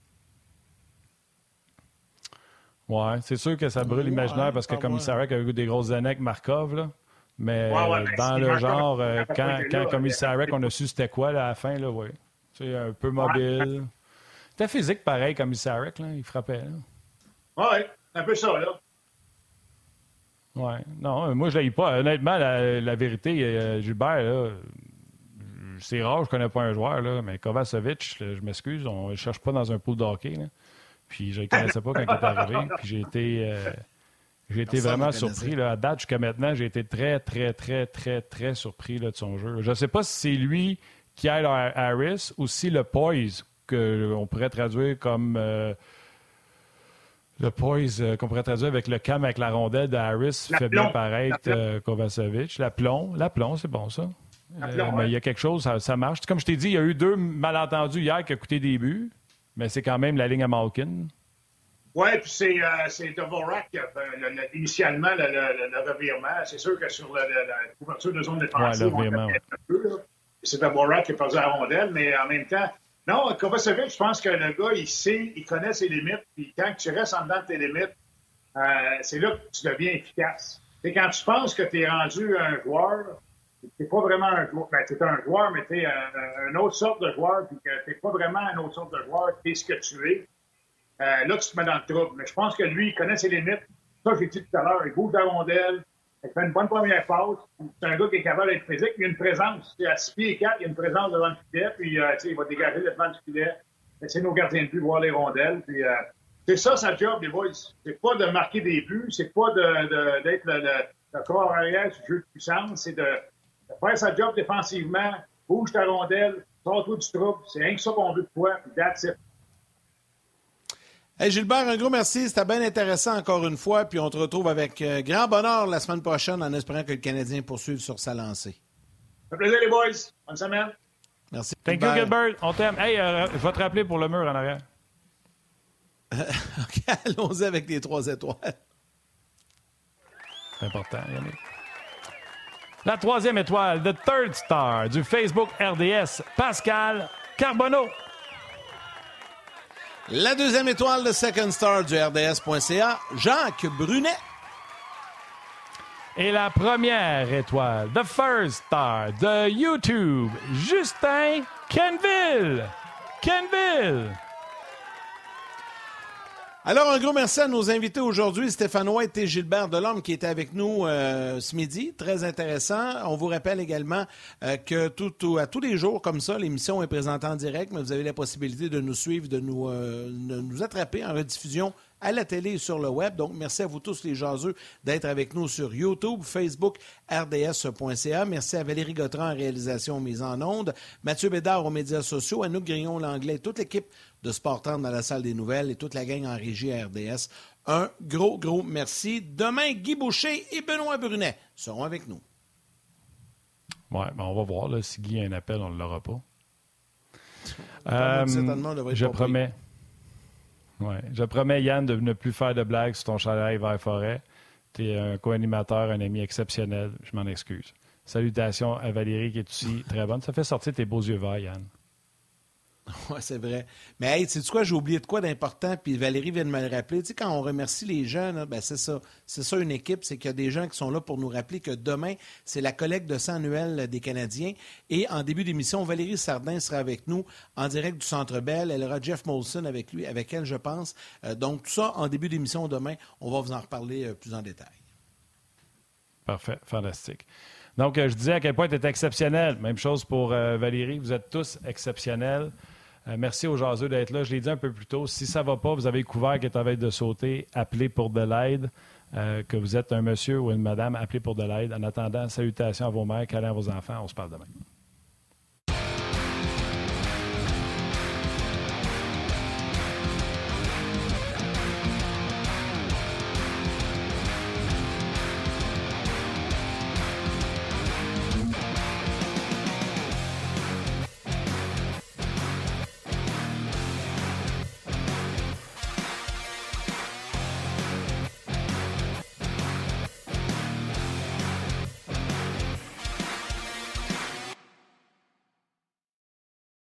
Ouais, c'est sûr que ça brûle l'imaginaire parce que Commissariat a eu des grosses années avec Markov, là. Mais dans le genre, euh, quand, quand Commissariat, on a su c'était quoi là, à la fin, là, oui. C'est un peu mobile. C'était physique pareil, Commissariat, là. Il frappait, là. Ouais, un peu ça, là. Oui. Non, moi, je ne pas. Honnêtement, la, vérité, Gilbert, c'est rare, je ne connais pas un joueur, là, mais Kovacevic, je m'excuse, on ne cherche pas dans un pool d'hockey. Puis je ne connaissais pas quand il est arrivé. Puis j'ai été, j'ai été vraiment surpris. Là, à date, jusqu'à maintenant, j'ai été très, très, très, très, très surpris là, de son jeu. Je ne sais pas si c'est lui qui aide Harris ou si le poise, qu'on pourrait traduire comme. Euh, le poise, euh, qu'on pourrait traduire avec le cam avec la rondelle de Harris, fait bien paraître euh, Kovacevic. L'aplomb, l'aplomb, c'est bon ça. Mais il y a quelque chose, ça, marche. Comme je t'ai dit, il y a eu deux malentendus hier qui ont coûté des buts, mais c'est quand même la ligne à Malkin. Oui, puis c'est euh, Dvorak qui a fait initialement le, le, revirement. C'est sûr que sur la, couverture de zone défensive, ouais, le un peu. C'est Dvorak qui a perdu la rondelle, mais en même temps, non, Kovacevic, je pense que le gars, il sait, il connaît ses limites, puis quand tu restes en dedans de tes limites, euh, c'est là que tu deviens efficace. C'est quand tu penses que tu es rendu un joueur, tu pas vraiment un joueur, ben, tu es un joueur, mais tu es un, une autre sorte de joueur, puis que tu n'es pas vraiment un autre sorte de joueur, tu es ce que tu es. Euh, là, tu te mets dans le trouble. Mais je pense que lui, il connaît ses limites. Ça, j'ai dit tout à l'heure, il bouge la rondelle, il fait une bonne première passe. C'est un gars qui est capable d'être physique. Il a une présence. À 6 pieds et 4, il a une présence devant le filet, puis euh, il va dégager devant le filet. C'est nos gardiens de but voir les rondelles. Puis, euh, c'est ça sa job, les boys. C'est pas de marquer des buts, c'est pas d'être le, le, corps arrière du jeu de puissance, c'est de, faire sa job défensivement, bouge ta rondelle, sors-toi du trouble. C'est rien que ça qu'on veut de toi, puis that's. Hey Gilbert, un gros merci. C'était bien intéressant encore une fois. Puis on te retrouve avec euh, grand bonheur la semaine prochaine en espérant que le Canadien poursuive sur sa lancée. Un plaisir, les boys. Bonne semaine. Merci. Thank you, Gilbert. On t'aime. Hey, euh, je vais te rappeler pour le mur en arrière. OK, allons-y avec les trois étoiles. C'est important, Yannick. La troisième étoile, The Third Star du Facebook RDS, Pascal Carbonneau. La deuxième étoile de Second Star du RDS.ca, Jacques Brunet. Et la première étoile, The First Star de YouTube, Justin Kenville. Kenville. Alors, un gros merci à nos invités aujourd'hui, Stéphane White et Gilbert Delorme, qui étaient avec nous euh, ce midi. Très intéressant. On vous rappelle également euh, que tout, à tous les jours, comme ça, l'émission est présentée en direct, mais vous avez la possibilité de nous suivre, de nous, euh, de nous attraper en rediffusion à la télé et sur le web. Donc, merci à vous tous, les jaseux, d'être avec nous sur YouTube, Facebook, rds.ca. Merci à Valérie Gautran en réalisation mise en ondes, Mathieu Bédard aux médias sociaux, à nous Grillon l'anglais, toute l'équipe de Sport dans la salle des nouvelles et toute la gang en régie à RDS. Un gros, gros merci. Demain, Guy Boucher et Benoît Brunet seront avec nous. Oui, ben on va voir. Là, si Guy a un appel, on ne l'aura pas. Euh, je promets. Ouais, je promets, Yann, de ne plus faire de blagues sur ton chalet vers forêt. Tu es un co-animateur, un ami exceptionnel. Je m'en excuse. Salutations à Valérie qui est aussi très bonne. Ça fait sortir tes beaux yeux verts, Yann. Oui, c'est vrai. Mais hey, tu sais quoi, j'ai oublié de quoi d'important, puis Valérie vient de me le rappeler. Tu sais, quand on remercie les gens, ben c'est ça. C'est ça une équipe, c'est qu'il y a des gens qui sont là pour nous rappeler que demain, c'est la collecte de sang annuel des Canadiens. Et en début d'émission, Valérie Sardin sera avec nous en direct du Centre Bell. Elle aura Jeff Molson avec lui, avec elle, je pense. Euh, donc, tout ça en début d'émission demain, on va vous en reparler euh, plus en détail. Parfait, fantastique. Donc, euh, je disais à quel point tu es exceptionnel. Même chose pour Valérie, vous êtes tous exceptionnels. Euh, merci aux jaseux d'être là. Je l'ai dit un peu plus tôt. Si ça ne va pas, vous avez couvert qui est en train de sauter, appelez pour de l'aide. Euh, que vous êtes un monsieur ou une madame, appelez pour de l'aide. En attendant, salutations à vos mères, câlins à vos enfants. On se parle demain.